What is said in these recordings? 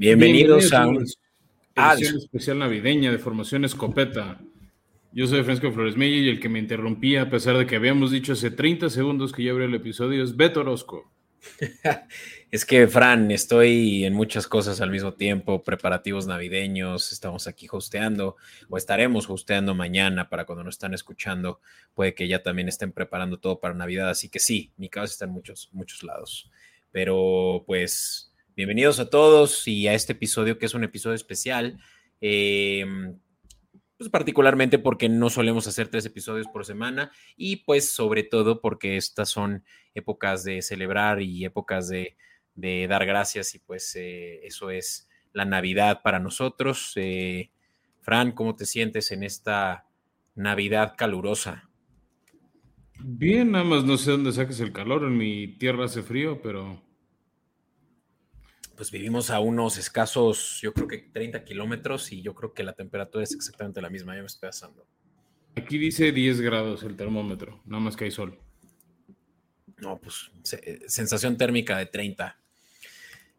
Bienvenidos, a un edición especial navideña de Formación Escopeta. Yo soy Francisco Flores Mella y el que me interrumpía, a pesar de que habíamos dicho hace 30 segundos que ya abrió el episodio, es Beto Orozco. es que, Fran, estoy en muchas cosas al mismo tiempo, preparativos navideños, estamos aquí hosteando, o estaremos hosteando mañana para cuando nos están escuchando, puede que ya también estén preparando todo para Navidad, así que sí, mi cabeza está en muchos, muchos lados. Pero pues Bienvenidos a todos y a este episodio que es un episodio especial. Em, pues particularmente porque no solemos hacer tres episodios por semana y pues sobre todo porque estas son épocas de celebrar y épocas de, dar gracias y pues eh, eso es la Navidad para nosotros. Eh, Fran, ¿cómo te sientes en esta Navidad calurosa? Bien, nada más no sé dónde saques el calor, en mi tierra hace frío, pero pues vivimos a unos escasos, yo creo que 30 kilómetros y yo creo que la temperatura es exactamente la misma, ya me estoy asando. Aquí dice 10 grados el termómetro, nada más que hay sol. No, pues sensación térmica de 30.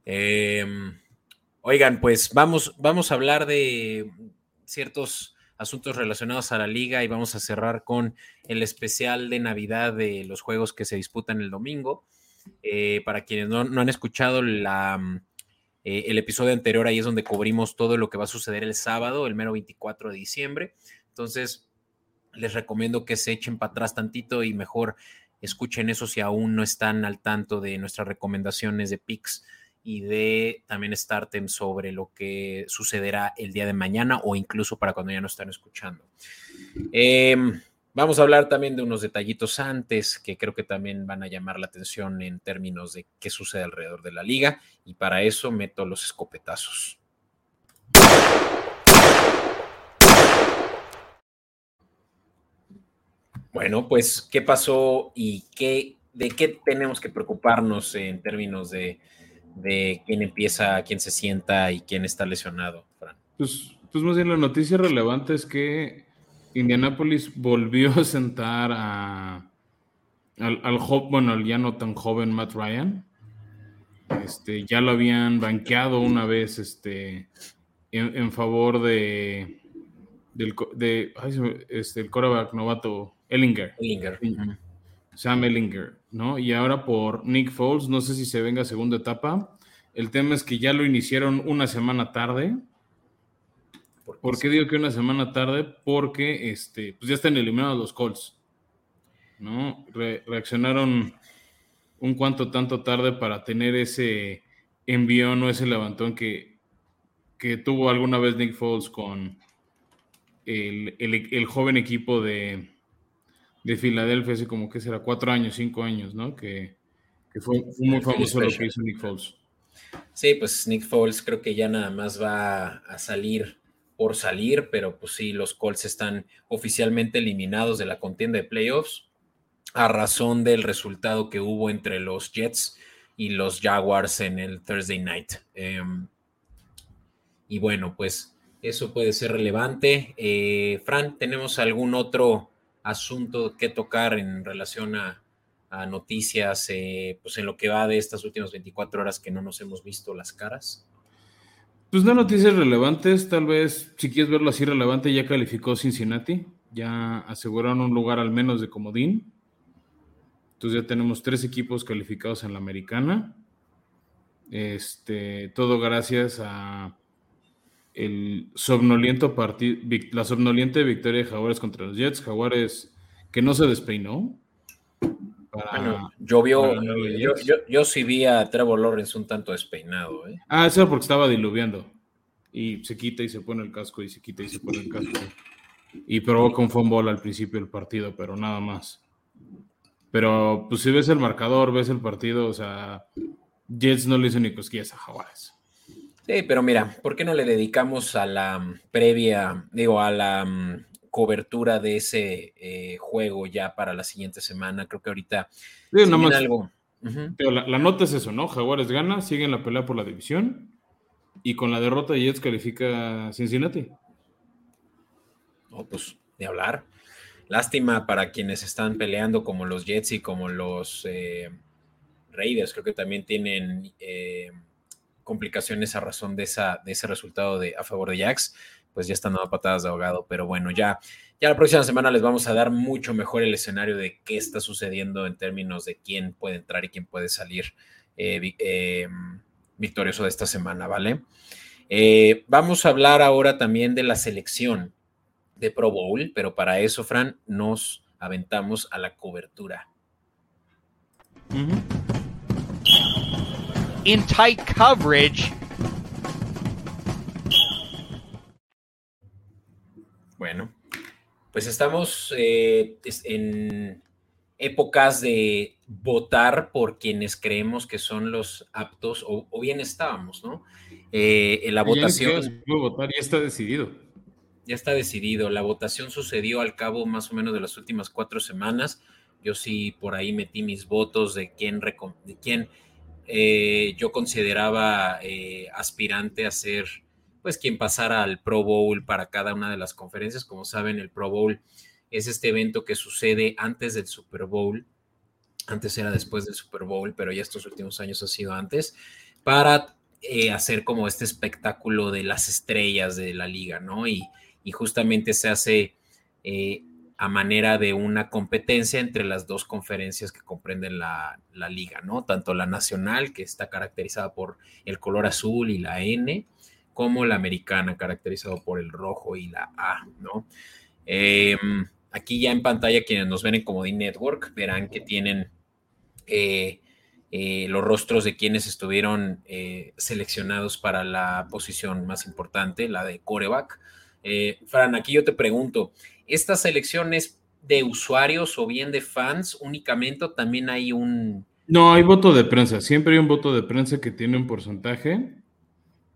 Em, oigan, pues vamos, vamos a hablar de ciertos asuntos relacionados a la liga y vamos a cerrar con el especial de Navidad de los juegos que se disputan el domingo. Eh, para quienes no, han escuchado la, eh, el episodio anterior ahí es donde cubrimos todo lo que va a suceder el sábado, el mero 24 de diciembre. Entonces, les recomiendo que se echen para atrás tantito y mejor escuchen eso si aún no están al tanto de nuestras recomendaciones de PIX y de también Startem sobre lo que sucederá el día de mañana o incluso para cuando ya no están escuchando. Eh, Vamos a hablar también de unos detallitos antes que creo que también van a llamar la atención en términos de qué sucede alrededor de la liga y para eso meto los escopetazos. Bueno, pues, ¿qué pasó y qué, de qué tenemos que preocuparnos en términos de, quién empieza, quién se sienta y quién está lesionado, Fran? Pues, pues más bien la noticia relevante es que Indianapolis volvió a sentar a, al, al, bueno, al ya no tan joven Matt Ryan. Este, ya lo habían banqueado una vez este, en, favor de, del de, este, el quarterback novato Ellinger. Ellinger. Sam Ellinger, ¿no? Y ahora por Nick Foles, no sé si se venga segunda etapa. El tema es que ya lo iniciaron una semana tarde ¿Por qué digo que una semana tarde? Porque este, pues ya están eliminados los Colts. ¿no? reaccionaron un cuanto tanto tarde para tener ese envión o ese levantón que, que tuvo alguna vez Nick Foles con el, joven equipo de, de, Filadelfia hace como que será cuatro años, cinco años, ¿no? Que, fue, muy famoso lo que hizo Nick Foles. Sí, pues Nick Foles creo que ya nada más va a salir por salir, pero pues sí, los Colts están oficialmente eliminados de la contienda de playoffs a razón del resultado que hubo entre los Jets y los Jaguars en el Thursday Night. Em, y bueno, pues eso puede ser relevante. Eh, Fran, ¿tenemos algún otro asunto que tocar en relación a, noticias, eh, pues en lo que va de estas últimas 24 horas que no nos hemos visto las caras? Pues no noticias relevantes, tal vez, si quieres verlo así relevante, ya calificó Cincinnati, ya aseguraron un lugar al menos de comodín. Entonces ya tenemos tres equipos calificados en la americana. Este, todo gracias a el somnoliento la somnoliente victoria de Jaguares contra los Jets. Jaguares que no se despeinó, bueno, yo, yo, sí vi a Trevor Lawrence un tanto despeinado. ¿eh? Ah, eso porque estaba diluviando. Y se quita y se pone el casco y se quita y se pone el casco. Y provoca un fumble al principio del partido, pero nada más. Pero pues si ves el marcador, ves el partido, o sea, Jets no le hizo ni cosquillas a Jaguares. Sí, pero mira, ¿por qué no le dedicamos a la previa, digo, a la mm, cobertura de ese eh, juego ya para la siguiente semana. Creo que ahorita algo. Pero la, nota es eso, ¿no? Jaguares gana, siguen la pelea por la división y con la derrota de Jets califica Cincinnati. Oh, pues de hablar. Lástima para quienes están peleando como los Jets y como los eh, Raiders. Creo que también tienen eh, complicaciones a razón de, esa, de ese resultado de, a favor de Jax, pues ya están dando patadas de ahogado. Pero bueno, ya, ya la próxima semana les vamos a dar mucho mejor el escenario de qué está sucediendo en términos de quién puede entrar y quién puede salir eh, eh, victorioso de esta semana, ¿vale? Eh, vamos a hablar ahora también de la selección de Pro Bowl, pero para eso, Fran, nos aventamos a la cobertura. In tight coverage. Bueno, pues estamos eh, en épocas de votar por quienes creemos que son los aptos, o, bien estábamos, ¿no? Eh, en la votación. Ya, votar, ya está decidido. Ya está decidido. La votación sucedió al cabo más o menos de las últimas cuatro semanas. Yo sí por ahí metí mis votos de quién, de quién eh, yo consideraba aspirante a ser pues quien pasara al Pro Bowl para cada una de las conferencias. Como saben, el Pro Bowl es este evento que sucede antes del Super Bowl. Antes era después del Super Bowl, pero ya estos últimos años ha sido antes, para eh, hacer como este espectáculo de las estrellas de la liga, ¿no? Y, justamente se hace eh, a manera de una competencia entre las dos conferencias que comprenden la, la, liga, ¿no? Tanto la nacional, que está caracterizada por el color azul y la N, como la americana, caracterizado por el rojo y la A, ¿no? Em, aquí ya en pantalla, quienes nos ven en Comodín Network, verán que tienen eh, eh, los rostros de quienes estuvieron eh, seleccionados para la posición más importante, la de coreback. Fran, aquí yo te pregunto, ¿estas selecciones de usuarios o bien de fans únicamente también hay un... No, hay voto de prensa, siempre hay un voto de prensa que tiene un porcentaje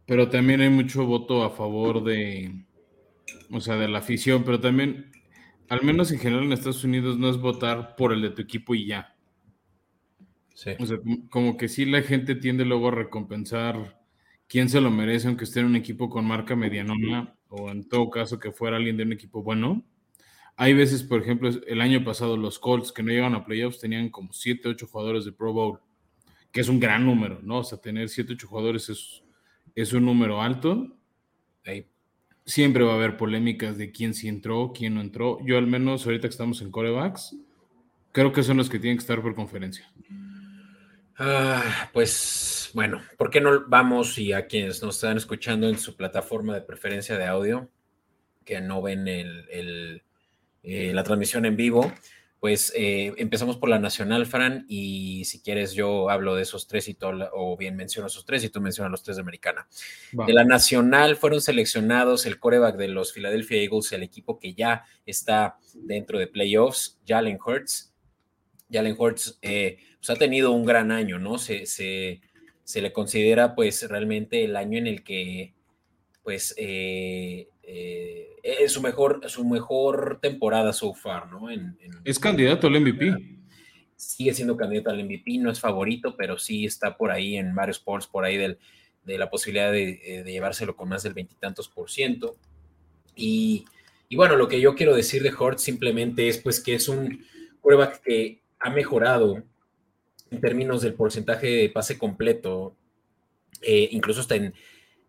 pero también hay mucho voto a favor de, o sea, de la afición, pero también, al menos en general en Estados Unidos, no es votar por el de tu equipo y ya. Sí. O sea, como que sí la gente tiende luego a recompensar quién se lo merece, aunque esté en un equipo con marca medianona, o en todo caso que fuera alguien de un equipo bueno. Hay veces, por ejemplo, el año pasado los Colts que no llegaban a playoffs tenían como 7, 8 jugadores de Pro Bowl, que es un gran número, ¿no? O sea, tener 7, 8 jugadores es es un número alto. Siempre va a haber polémicas de quién sí entró, quién no entró. Yo al menos ahorita que estamos en corebacks, creo que son los que tienen que estar por conferencia. Ah, pues bueno, ¿por qué no vamos y a quienes nos están escuchando en su plataforma de preferencia de audio, que no ven el, eh, la transmisión en vivo? Pues eh, empezamos por la nacional, Fran, y si quieres yo hablo de esos tres y todo, o bien menciono esos tres y tú mencionas los tres de americana. De la nacional fueron seleccionados el coreback de los Philadelphia Eagles, el equipo que ya está dentro de playoffs, Jalen Hurts. Jalen Hurts eh, pues ha tenido un gran año, ¿no? Se, se, le considera pues realmente el año en el que pues eh, eh, es su mejor, su mejor temporada so far, ¿no? es candidato al MVP. Sigue siendo candidato al MVP, no es favorito, pero sí está por ahí en varios sports, por ahí del, de la posibilidad de, llevárselo con más del veintitantos por ciento. Y, bueno, lo que yo quiero decir de Hort simplemente es pues que es un quarterback que ha mejorado en términos del porcentaje de pase completo, eh, incluso está en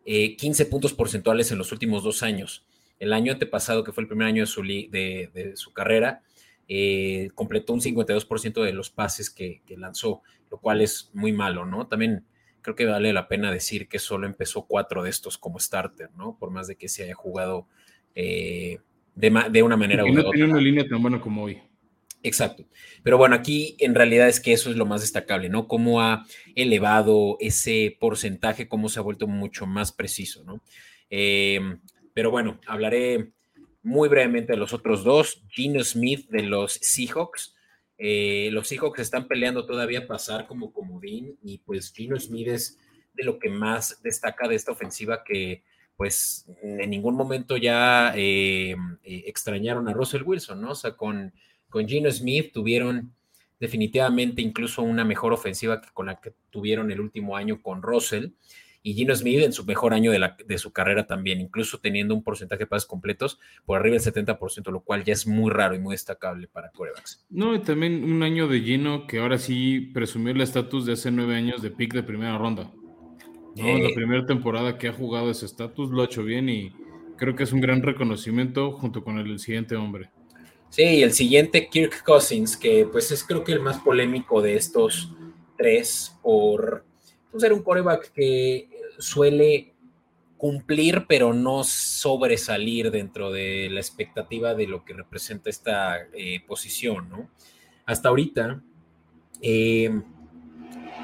15 eh, puntos porcentuales en los últimos dos años. El año antepasado, que fue el primer año de su, de, su carrera, eh, completó un 52% de los pases que, lanzó, lo cual es muy malo, ¿no? También creo que vale la pena decir que solo empezó cuatro de estos como starter, ¿no? Por más de que se haya jugado eh, de, una manera u no tiene una línea tan buena como hoy. Exacto. Pero bueno, aquí en realidad es que eso es lo más destacable, ¿no? Cómo ha elevado ese porcentaje, cómo se ha vuelto mucho más preciso, ¿no? Em, pero bueno, hablaré muy brevemente de los otros dos. Gino Smith de los Seahawks. Eh, los Seahawks están peleando todavía pasar como comodín y pues Gino Smith es de lo que más destaca de esta ofensiva que pues en ningún momento ya em, eh, extrañaron a Russell Wilson, ¿no? O sea, con con Gino Smith tuvieron definitivamente incluso una mejor ofensiva que con la que tuvieron el último año con Russell. Y Gino Smith en su mejor año de, la, de su carrera también, incluso teniendo un porcentaje de pases completos por arriba del 70%, lo cual ya es muy raro y muy destacable para corebacks. No, y también un año de Gino que ahora sí presumió el estatus de hace nueve años de pick de primera ronda. No, la primera temporada que ha jugado ese estatus lo ha hecho bien y creo que es un gran reconocimiento junto con el siguiente hombre. Sí, el siguiente Kirk Cousins, que pues es creo que el más polémico de estos tres por pues, ser un coreback que suele cumplir pero no sobresalir dentro de la expectativa de lo que representa esta eh, posición, ¿no? Hasta ahorita, eh,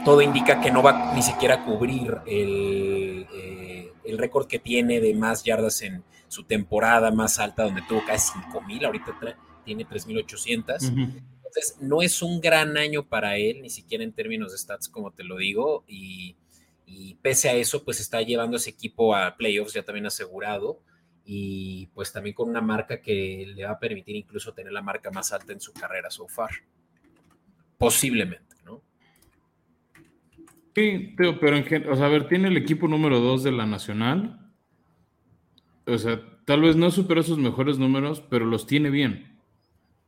todo indica que no va ni siquiera a cubrir el, eh, el récord que tiene de más yardas en su temporada más alta, donde tuvo casi 5.000, ahorita tiene 3.800. Entonces, no es un gran año para él, ni siquiera en términos de stats, como te lo digo, y, pese a eso, pues está llevando ese equipo a playoffs ya también asegurado, y pues también con una marca que le va a permitir incluso tener la marca más alta en su carrera so far. Posiblemente, ¿no? Sí, pero en, o sea, a ver, tiene el equipo número 2 de la Nacional. O sea, tal vez no superó sus mejores números, pero los tiene bien.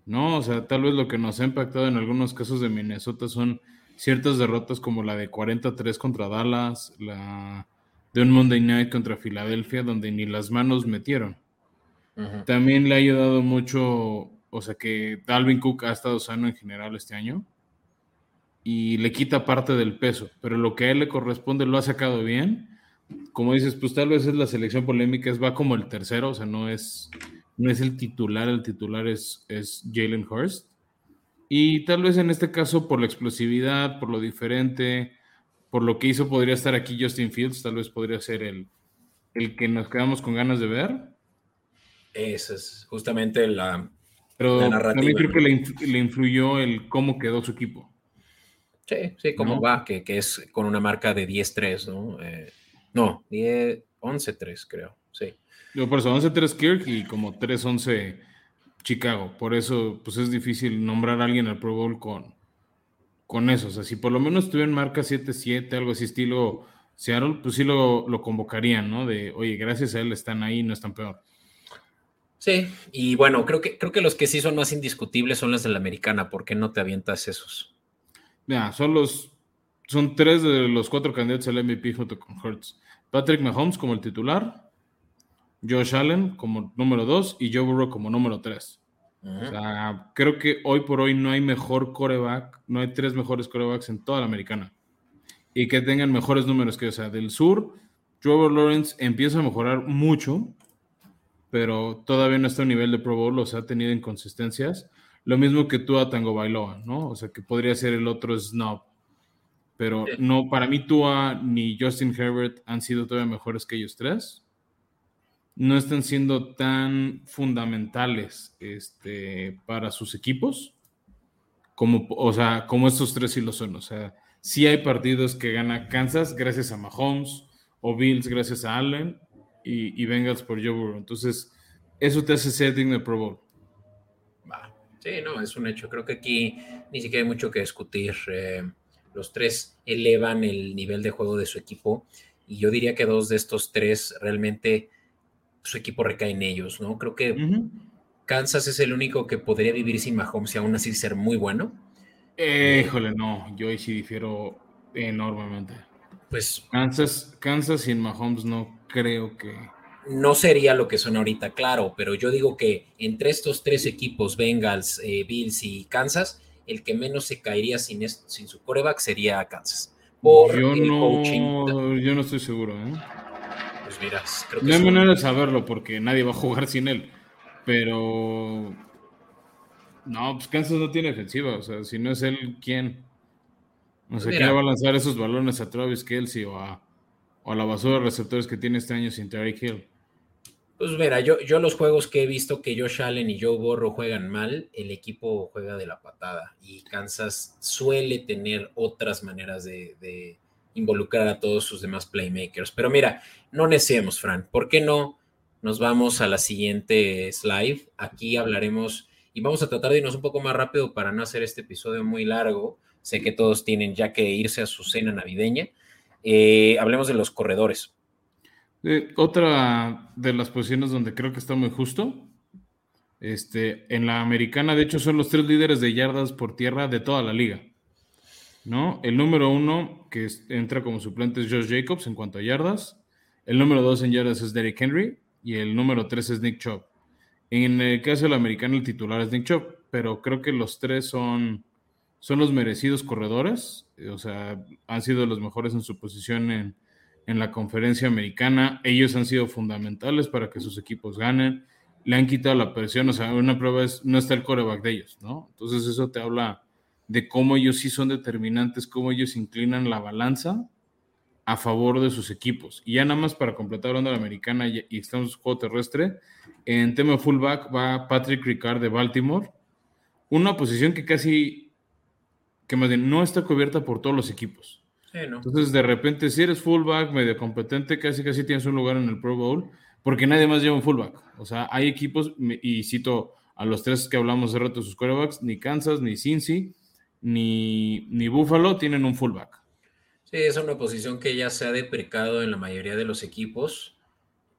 ¿No? O sea, tal vez lo que nos ha impactado en algunos casos de Minnesota son ciertas derrotas como la de 43 contra Dallas, la de un Monday Night contra Filadelfia, donde ni las manos metieron. También le ha ayudado mucho, o sea, que Dalvin Cook ha estado sano en general este año y le quita parte del peso, pero lo que a él le corresponde lo ha sacado bien. Como dices, pues tal vez es la selección polémica, es va como el tercero, o sea, no es no es el titular, el titular es, es Jalen Hurst. Y tal vez en este caso, por la explosividad, por lo diferente, por lo que hizo, podría estar aquí Justin Fields, tal vez podría ser el, el que nos quedamos con ganas de ver. Esa es justamente la, Pero narrativa. También creo que le, influyó el cómo quedó su equipo. Sí, sí, cómo va, que, es con una marca de 10-3, ¿no? Eh, no, 11-3 creo, sí. Yo por eso 11-3 Kirk y como 3-11 Chicago. Por eso pues es difícil nombrar a alguien al Pro Bowl con, con eso. O sea, si por lo menos tuvieran marca 7-7, algo así estilo Seattle, pues sí lo, lo, convocarían, ¿no? De, oye, gracias a él están ahí, no están peor. Sí, y bueno, creo que, creo que los que sí son más indiscutibles son las de la americana. ¿Por qué no te avientas esos? Mira, son los, son tres de los cuatro candidatos al MVP junto con Hurts. Patrick Mahomes como el titular, Josh Allen como número 2 y Joe Burrow como número 3. O sea, creo que hoy por hoy no hay mejor coreback, no hay tres mejores corebacks en toda la americana. Y que tengan mejores números que, o sea, del sur, Trevor Lawrence empieza a mejorar mucho, pero todavía no está a nivel de Pro Bowl, o sea, ha tenido inconsistencias. Lo mismo que tú a Tango Bailoa, ¿no? O sea, que podría ser el otro snob. Pero no, para mí Tua ni Justin Herbert han sido todavía mejores que ellos tres no están siendo tan fundamentales este, para sus equipos como, o sea, como estos tres sí lo son. O sea, sí hay partidos que gana Kansas gracias a Mahomes o Bills gracias a Allen y, y Bengals por Joe. Entonces, eso te hace ser digno de Pro Bowl. Sí, no, es un hecho. Creo que aquí ni siquiera hay mucho que discutir. Eh, los tres elevan el nivel de juego de su equipo y yo diría que dos de estos tres realmente su equipo recae en ellos, ¿no? Creo que Kansas es el único que podría vivir sin Mahomes y aún así ser muy bueno. híjole, no, yo ahí sí difiero enormemente. Pues Kansas, Kansas sin Mahomes no creo que... No sería lo que son ahorita, claro, pero yo digo que entre estos tres equipos, Bengals, eh, Bills y Kansas, el que menos se caería sin, sin su coreback sería Kansas. yo, no, yo no estoy seguro, ¿eh? Pues creo que no hay manera de saberlo porque nadie va a jugar sin él. Pero. No, pues Kansas no tiene defensiva. O sea, si no es él, ¿quién? No sé, ¿quién va a lanzar esos balones a Travis Kelsey o a, la basura de receptores que tiene este año sin Terry Hill? Pues mira, yo, yo los juegos que he visto que Josh Allen y Joe Borro juegan mal, el equipo juega de la patada y Kansas suele tener otras maneras de, involucrar a todos sus demás playmakers. Pero mira, no neciemos, Fran. ¿Por qué no nos vamos a la siguiente slide? Aquí hablaremos y vamos a tratar de irnos un poco más rápido para no hacer este episodio muy largo. Sé que todos tienen ya que irse a su cena navideña. Eh, hablemos de los corredores. Eh, otra de las posiciones donde creo que está muy justo. Este, en la americana, de hecho, son los tres líderes de yardas por tierra de toda la liga. ¿No? El número uno que entra como suplente es Josh Jacobs en cuanto a yardas. El número dos en yardas es Derrick Henry y el número tres es Nick Chubb. En el caso del americano, el titular es Nick Chubb, pero creo que los tres son, son los merecidos corredores, o sea, han sido los mejores en su posición en, en la conferencia americana. Ellos han sido fundamentales para que sus equipos ganen. Le han quitado la presión, o sea, una prueba es no está el coreback de ellos, ¿no? Entonces eso te habla de cómo ellos sí son determinantes, cómo ellos inclinan la balanza a favor de sus equipos. Y ya nada más para completar onda la americana y, estamos en juego terrestre, en tema fullback va Patrick Ricard de Baltimore, una posición que casi, que más bien no está cubierta por todos los equipos. Entonces, de repente, si eres fullback medio competente, casi casi tienes un lugar en el Pro Bowl, porque nadie más lleva un fullback. O sea, hay equipos, y cito a los tres que hablamos de rato, sus quarterbacks, ni Kansas, ni Cincy, ni, ni Buffalo tienen un fullback. Sí, es una posición que ya se ha deprecado en la mayoría de los equipos.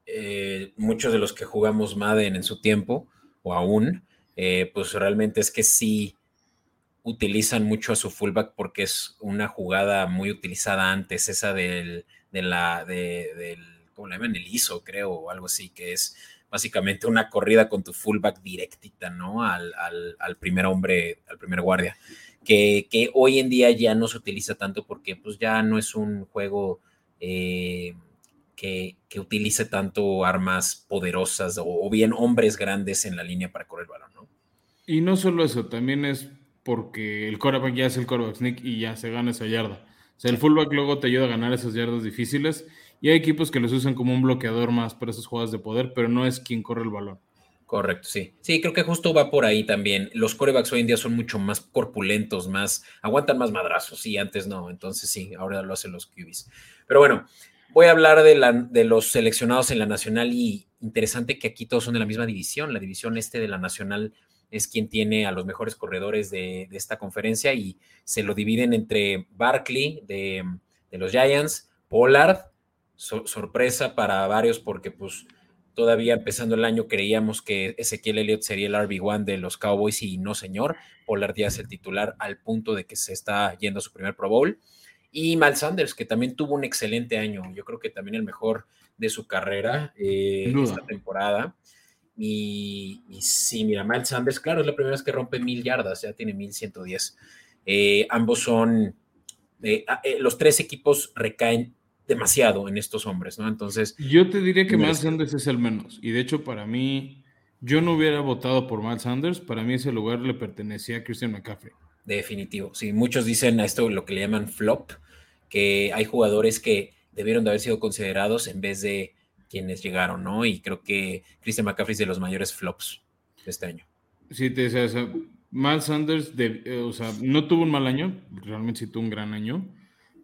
Eh, muchos de los que jugamos Madden en su tiempo, o aún, eh, pues realmente es que sí utilizan mucho a su fullback porque es una jugada muy utilizada antes, esa del, de la, de, del, ¿cómo le llaman? El ISO, creo, o algo así, que es básicamente una corrida con tu fullback directita, ¿no? Al, al, primer hombre, al primer guardia, que, que, hoy en día ya no se utiliza tanto porque pues ya no es un juego eh, que, que, utilice tanto armas poderosas o, o, bien hombres grandes en la línea para correr el balón, ¿no? Y no solo eso, también es porque el coreback ya es el coreback sneak y ya se gana esa yarda. O sea, el fullback luego te ayuda a ganar esas yardas difíciles y hay equipos que los usan como un bloqueador más para esas jugadas de poder, pero no es quien corre el balón. Correcto, sí. Sí, creo que justo va por ahí también. Los corebacks hoy en día son mucho más corpulentos, más, aguantan más madrazos, sí, antes no. Entonces sí, ahora lo hacen los QBs. Pero bueno, voy a hablar de, la, de los seleccionados en la nacional y interesante que aquí todos son de la misma división. La división este de la nacional es quien tiene a los mejores corredores de, esta conferencia y se lo dividen entre Barkley de, los Giants, Pollard, sorpresa para varios porque pues todavía empezando el año creíamos que Ezequiel Elliott sería el RB1 de los Cowboys y no señor, Pollard ya es el titular al punto de que se está yendo a su primer Pro Bowl. Y Mal Sanders, que también tuvo un excelente año, yo creo que también el mejor de su carrera eh, esta temporada. Y, sí, mira, Miles Sanders, claro, es la primera vez que rompe mil yardas, ya tiene mil ciento diez. Eh, ambos son, eh, eh, los tres equipos recaen demasiado en estos hombres, ¿no? Entonces. Yo te diría que Miles Sanders es el menos. Y de hecho, para mí, yo no hubiera votado por Miles Sanders. Para mí, ese lugar le pertenecía a Christian McCaffrey. Definitivo. Sí, muchos dicen a esto lo que le llaman flop, que hay jugadores que debieron de haber sido considerados en vez de quienes llegaron, ¿no? Y creo que Christian McCaffrey es de los mayores flops de este año. Sí, te decía, o sea, Miles Sanders, eh, o sea, no tuvo un mal año, realmente sí tuvo un gran año,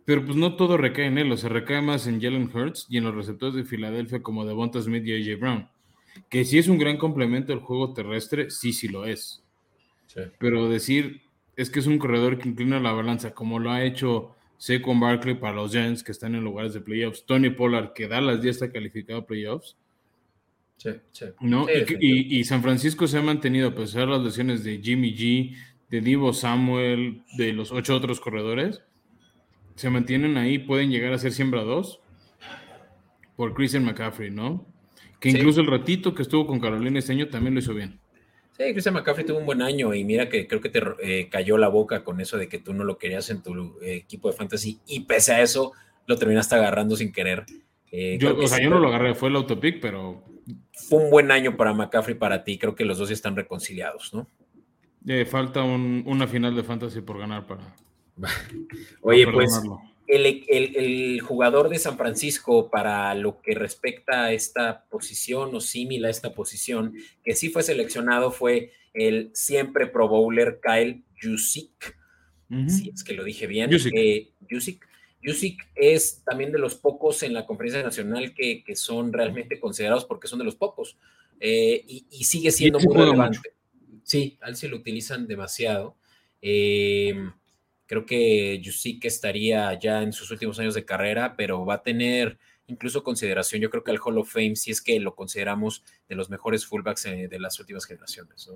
pero pues no todo recae en él, o sea, recae más en Jalen Hurts y en los receptores de Filadelfia como Devonta Smith y AJ Brown, que sí es un gran complemento al juego terrestre, sí, sí lo es. Pero decir, es que es un corredor que inclina la balanza, como lo ha hecho con Barkley para los Giants que están en lugares de playoffs. Tony Pollard, que Dallas ya está calificado a playoffs. Sí, sí. ¿no? y, San Francisco se ha mantenido, a pesar de las lesiones de Jimmy G, de Divo Samuel, de los ocho otros corredores, se mantienen ahí, pueden llegar a ser siembra dos por Christian McCaffrey, ¿no? Que incluso el ratito que estuvo con Carolina este año también lo hizo bien. Sí, Christian McCaffrey tuvo un buen año y mira que creo que te eh, cayó la boca con eso de que tú no lo querías en tu eh, equipo de fantasy y pese a eso lo terminaste agarrando sin querer. Eh, yo, o sea, yo no lo agarré, fue el autopic, pero... Fue un buen año para McCaffrey para ti, creo que los dos ya están reconciliados, ¿no? falta una final de fantasy por ganar para... Oye, pues el, jugador de San Francisco para lo que respecta a esta posición o similar a esta posición, que sí fue seleccionado, fue el siempre Pro Bowler Kyle Jusic. Si es que lo dije bien. Jusic. Eh, es también de los pocos en la conferencia nacional que, son realmente considerados porque son de los pocos. Eh, y, sigue siendo muy relevante. Sí, al sí lo utilizan demasiado. Eh, Creo que Yusik estaría ya en sus últimos años de carrera, pero va a tener incluso consideración. Yo creo que el Hall of Fame, si es que lo consideramos de los mejores fullbacks eh, de las últimas generaciones.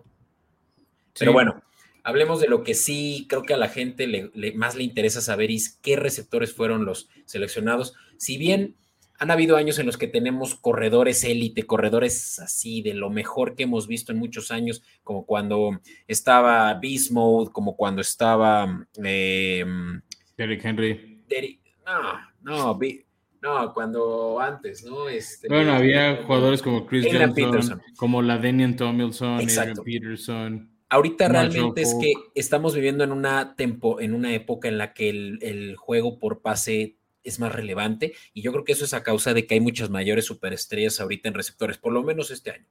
Pero bueno, hablemos de lo que sí creo que a la gente le, más le interesa saber es qué receptores fueron los seleccionados. Si bien han habido años en los que tenemos corredores élite, corredores así de lo mejor que hemos visto en muchos años, como cuando estaba Beast Mode, como cuando estaba eh, Derrick Henry. no, no, no, cuando antes, ¿no? Este, bueno, había jugadores como Chris Johnson, como la Daniel Tomilson, Adrian Peterson. Ahorita realmente es que estamos viviendo en una, tempo, en una época en la que el, el juego por pase es más relevante y yo creo que eso es a causa de que hay muchas mayores superestrellas ahorita en receptores, por lo menos este año.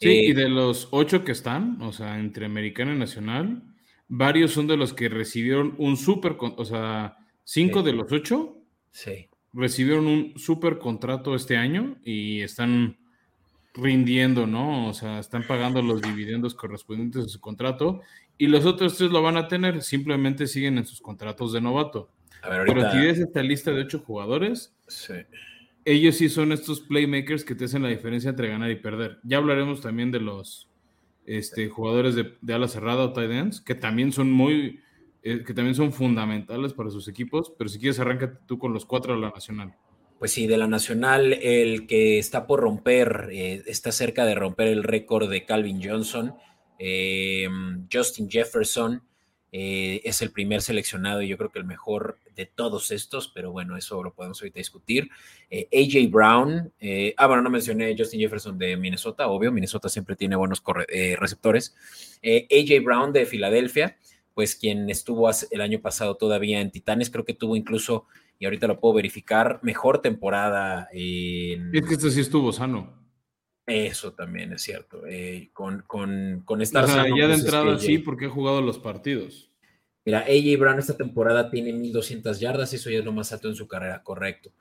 Sí, y eh, de los ocho que están, o sea, entre americano y nacional, varios son de los que recibieron un super, o sea, cinco de los ocho sí. recibieron un super contrato este año y están rindiendo, ¿no? O sea, están pagando los dividendos correspondientes a su contrato y los otros tres lo van a tener, simplemente siguen en sus contratos de novato. Pero si ves esta lista de ocho jugadores, ellos sí son estos playmakers que te hacen la diferencia entre ganar y perder. Ya hablaremos también de los este, jugadores de, ala cerrada o tight ends, que también son muy, eh, que también son fundamentales para sus equipos, pero si quieres arráncate tú con los cuatro de la Nacional. Pues sí, de la Nacional, el que está por romper, eh, está cerca de romper el récord de Calvin Johnson, eh, Justin Jefferson, eh, es el primer seleccionado y yo creo que el mejor de todos estos, pero bueno, eso lo podemos ahorita discutir. Eh, AJ Brown, eh, ah, bueno, no mencioné Justin Jefferson de Minnesota, obvio, Minnesota siempre tiene buenos receptores. AJ Brown de Filadelfia, pues quien estuvo el año pasado todavía en Titanes, creo que tuvo incluso, y ahorita lo puedo verificar, mejor temporada. En... Es que este sí estuvo sano. Eso también es cierto. Eh, con, con, con estar ya de pues, entrada sí, porque ha jugado los partidos. Mira, AJ Brown esta temporada tiene 1200 yardas, eso ya es lo más alto en su carrera, correcto.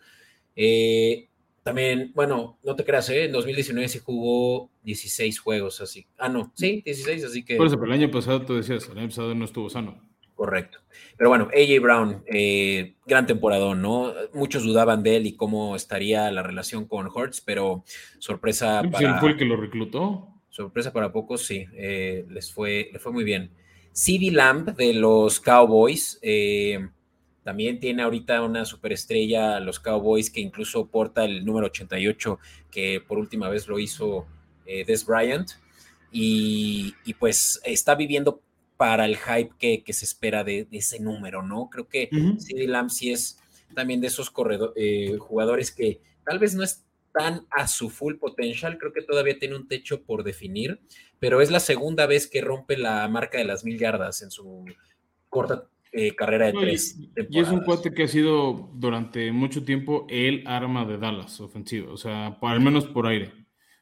Eh, también, bueno, no te creas, ¿eh? en 2019 sí jugó 16 juegos, así. Ah, no, sí, 16, así que. Por eso, pero el año pasado tú decías, el año pasado no estuvo sano. Correcto. Pero bueno, AJ Brown, eh, gran temporada, ¿no? Muchos dudaban de él y cómo estaría la relación con Hurts, pero sorpresa para. ¿Quién fue el que lo reclutó? Sorpresa para pocos, sí. Eh, les fue, le fue muy bien. CD Lamb de los Cowboys. Eh, también tiene ahorita una superestrella, los Cowboys, que incluso porta el número 88, que por última vez lo hizo Des Bryant. Y, y, pues está viviendo para el hype que, se espera de, ese número, ¿no? Creo que CD Lamb sí es también de esos eh, jugadores que tal vez no están a su full potential, creo que todavía tiene un techo por definir, pero es la segunda vez que rompe la marca de las mil yardas en su corta eh, carrera de tres. Y, es un cuate que ha sido durante mucho tiempo el arma de Dallas ofensivo, o sea, al menos por aire.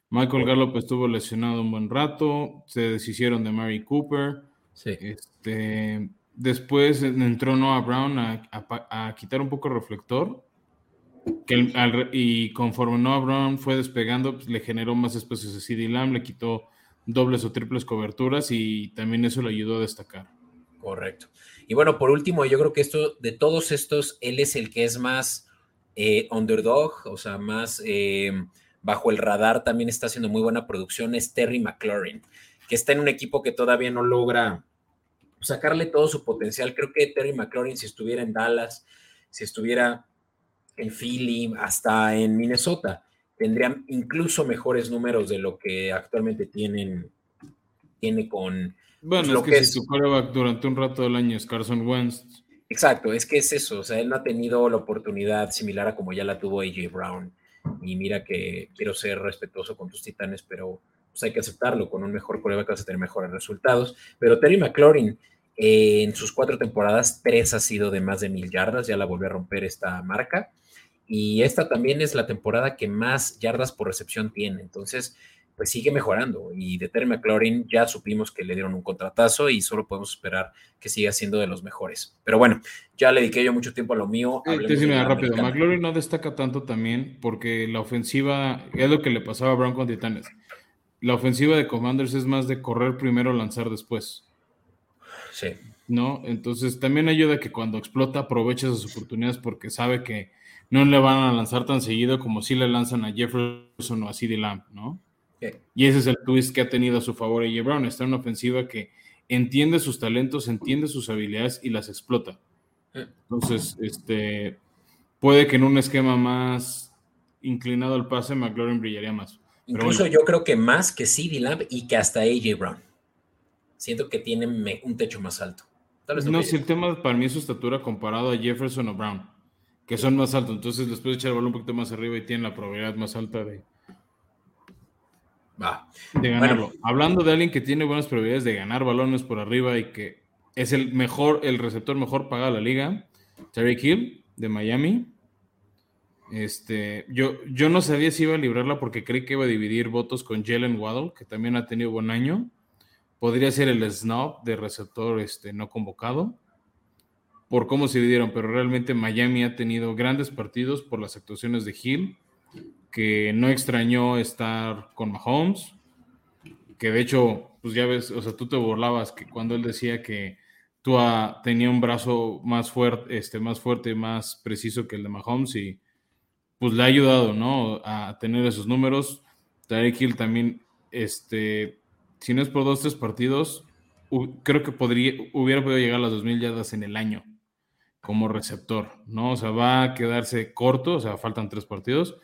Michael Gallup estuvo lesionado un buen rato, se deshicieron de Mary Cooper, este, después entró Noah Brown a, quitar un poco el reflector. Que y conforme Noah Brown fue despegando, pues, le generó más espacios de CD Lamb, le quitó dobles o triples coberturas y también eso le ayudó a destacar. Correcto. Y bueno, por último, yo creo que esto, de todos estos, él es el que es más eh, underdog, o sea, más eh, bajo el radar, también está haciendo muy buena producción, es Terry McLaurin que está en un equipo que todavía no logra sacarle todo su potencial. Creo que Terry McLaurin, si estuviera en Dallas, si estuviera en Philly, hasta en Minnesota, tendrían incluso mejores números de lo que actualmente tienen, tiene con... Bueno, es que, si tu durante un rato del año es Carson Wentz. Exacto, es que es eso, o sea, él no ha tenido la oportunidad similar a como ya la tuvo AJ Brown. Y mira que quiero ser respetuoso con tus titanes, pero pues hay que aceptarlo, con un mejor coreback vas a tener mejores resultados. Pero Terry McLaurin, eh, en sus cuatro temporadas, tres ha sido de más de mil yardas, ya la volvió a romper esta marca. Y esta también es la temporada que más yardas por recepción tiene. Entonces, pues sigue mejorando. Y de Terry McLaurin ya supimos que le dieron un contratazo y solo podemos esperar que siga siendo de los mejores. Pero bueno, ya le dediqué yo mucho tiempo a lo mío. Sí, rápido. McLaurin no destaca tanto también porque la ofensiva es lo que le pasaba a Brown con Titanes la ofensiva de Commanders es más de correr primero, lanzar después. Sí. ¿No? Entonces también ayuda que cuando explota aproveche esas oportunidades porque sabe que no le van a lanzar tan seguido como si le lanzan a Jefferson o a CeeDee Lamb, ¿no? Y ese es el twist que ha tenido a su favor AJ Brown. Está en una ofensiva que entiende sus talentos, entiende sus habilidades y las explota. Entonces, este, puede que en un esquema más inclinado al pase, McLaurin brillaría más. Incluso yo creo que más que CD Lamb y que hasta AJ Brown. Siento que tiene un techo más alto. no, si el tema para mí es su estatura comparado a Jefferson o Brown, que son más altos. Entonces les puede echar el balón un poquito más arriba y tienen la probabilidad más alta de, Va. de ganarlo. Hablando de alguien que tiene buenas probabilidades de ganar balones por arriba y que es el mejor, el receptor mejor pagado de la liga, Terry Hill de Miami. Este, yo, yo no sabía si iba a librarla porque creí que iba a dividir votos con Jalen Waddle, que también ha tenido buen año. Podría ser el snob de receptor este, no convocado, por cómo se dividieron, pero realmente Miami ha tenido grandes partidos por las actuaciones de Hill, que no extrañó estar con Mahomes, que de hecho, pues ya ves, o sea, tú te burlabas que cuando él decía que Tua tenía un brazo más fuerte, este, más fuerte, más preciso que el de Mahomes y pues le ha ayudado, ¿no? A tener esos números. Tarek Hill también, este, si no es por dos, tres partidos, creo que podría, hubiera podido llegar a las 2.000 yardas en el año como receptor, ¿no? O sea, va a quedarse corto, o sea, faltan tres partidos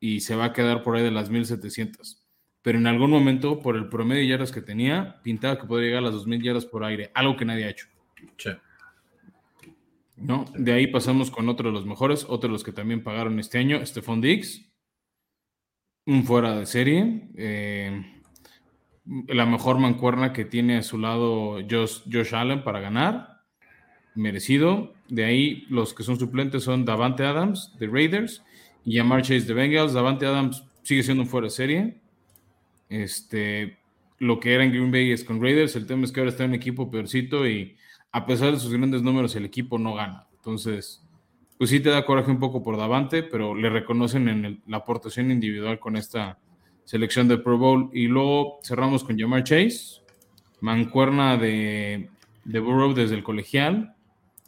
y se va a quedar por ahí de las 1.700. Pero en algún momento, por el promedio de yardas que tenía, pintaba que podría llegar a las 2.000 yardas por aire, algo que nadie ha hecho. Sí. ¿No? De ahí pasamos con otro de los mejores, otro de los que también pagaron este año, Stephon Diggs, un fuera de serie, eh, la mejor mancuerna que tiene a su lado Josh, Josh, Allen para ganar, merecido. De ahí los que son suplentes son Davante Adams de Raiders y Jamar Chase de Bengals. Davante Adams sigue siendo un fuera de serie. Este, lo que era en Green Bay es con Raiders, el tema es que ahora está en un equipo peorcito y a pesar de sus grandes números, el equipo no gana. Entonces, pues sí te da coraje un poco por Davante, pero le reconocen en la aportación individual con esta selección de Pro Bowl. Y luego cerramos con Jamar Chase, mancuerna de, de Burrow desde el colegial.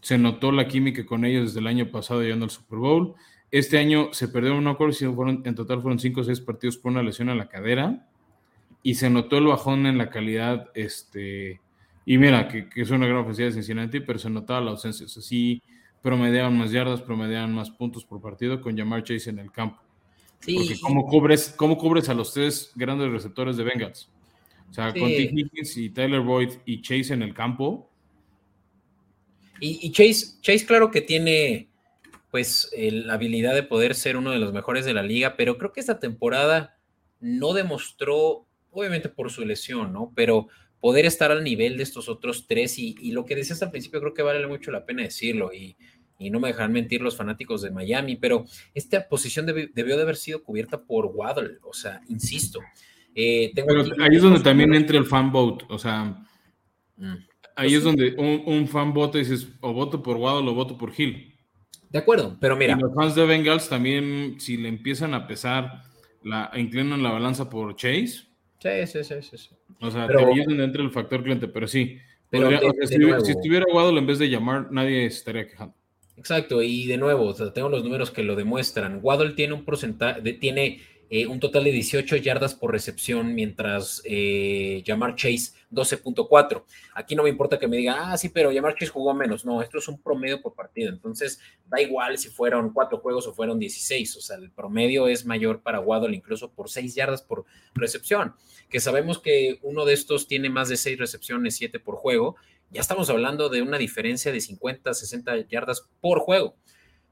Se notó la química con ellos desde el año pasado llegando al Super Bowl. Este año se perdió, no acuerdo si fueron, en total fueron 5 o 6 partidos por una lesión a la cadera. Y se notó el bajón en la calidad este, y mira, que, es una gran ofensiva de Cincinnati, pero se notaba la ausencia. O sea, sí promediaban más yardas, promediaban más puntos por partido con Jamar Chase en el campo. Sí. Porque ¿cómo cubres, ¿cómo cubres a los tres grandes receptores de Bengals? O sea, con T. Higgins y Tyler Boyd y Chase en el campo. Y, Chase, Chase, claro que tiene pues la habilidad de poder ser uno de los mejores de la liga, pero creo que esta temporada no demostró, obviamente por su lesión, ¿no? Pero poder estar al nivel de estos otros tres y, lo que decías al principio creo que vale mucho la pena decirlo y, no me dejarán mentir los fanáticos de Miami, pero esta posición debió de haber sido cubierta por Waddle, o sea, insisto. Eh, pero ahí es donde también entra el fan vote, o sea, mm, ahí es donde un, fan vote dices o voto por Waddle o voto por Hill. De acuerdo, pero mira. Y los fans de Bengals también, si le empiezan a pesar, la, inclinan la balanza por Chase, Sí, sí, sí, sí. O sea, pero, te donde entra el factor cliente, pero sí. Pero si, estuviera Waddle en vez de llamar, nadie estaría quejando. Exacto, y de nuevo, tengo los números que lo demuestran. Waddle tiene un porcentaje, tiene eh, un total de 18 yardas por recepción, mientras eh, Jamar Chase 12.4. Aquí no me importa que me diga, ah, sí, pero Jamar Chase jugó menos. No, esto es un promedio por partido. Entonces, da igual si fueron cuatro juegos o fueron 16. O sea, el promedio es mayor para Waddle incluso por 6 yardas por recepción. Que sabemos que uno de estos tiene más de 6 recepciones, 7 por juego. Ya estamos hablando de una diferencia de 50, 60 yardas por juego.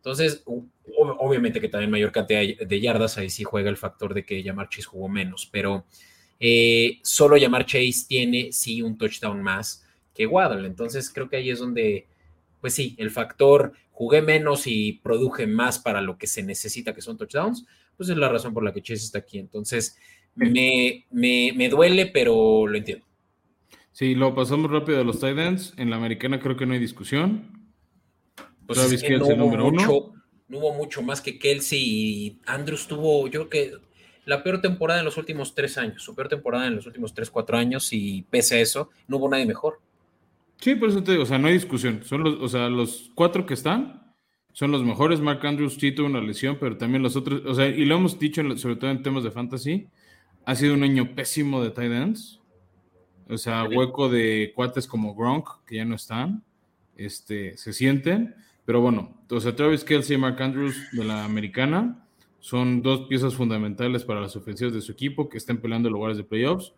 Entonces, obviamente que también mayor cantidad de yardas, ahí sí juega el factor de que Yamar Chase jugó menos, pero eh, solo Yamar Chase tiene sí un touchdown más que Waddle. Entonces, creo que ahí es donde, pues sí, el factor jugué menos y produje más para lo que se necesita, que son touchdowns, pues es la razón por la que Chase está aquí. Entonces, me, me, duele, pero lo entiendo. Sí, lo pasamos rápido a los tight ends. En la americana creo que no hay discusión. Pues no hubo mucho, No hubo mucho más que Kelsey y Andrews tuvo, yo creo que la peor temporada en los últimos tres años, su peor temporada en los últimos tres, cuatro años y pese a eso, no hubo nadie mejor. Sí, por eso te digo, o sea, no hay discusión. Son los, o sea, los cuatro que están son los mejores. Mark Andrews sí tuvo una lesión, pero también los otros, o sea, y lo hemos dicho sobre todo en temas de fantasy, ha sido un año pésimo de tight ends. O sea, hueco de cuates como Gronk, que ya no están, este, se sienten. Pero bueno, entonces Travis Kelsey y Mark Andrews de la americana son dos piezas fundamentales para las ofensivas de su equipo que están peleando lugares de playoffs.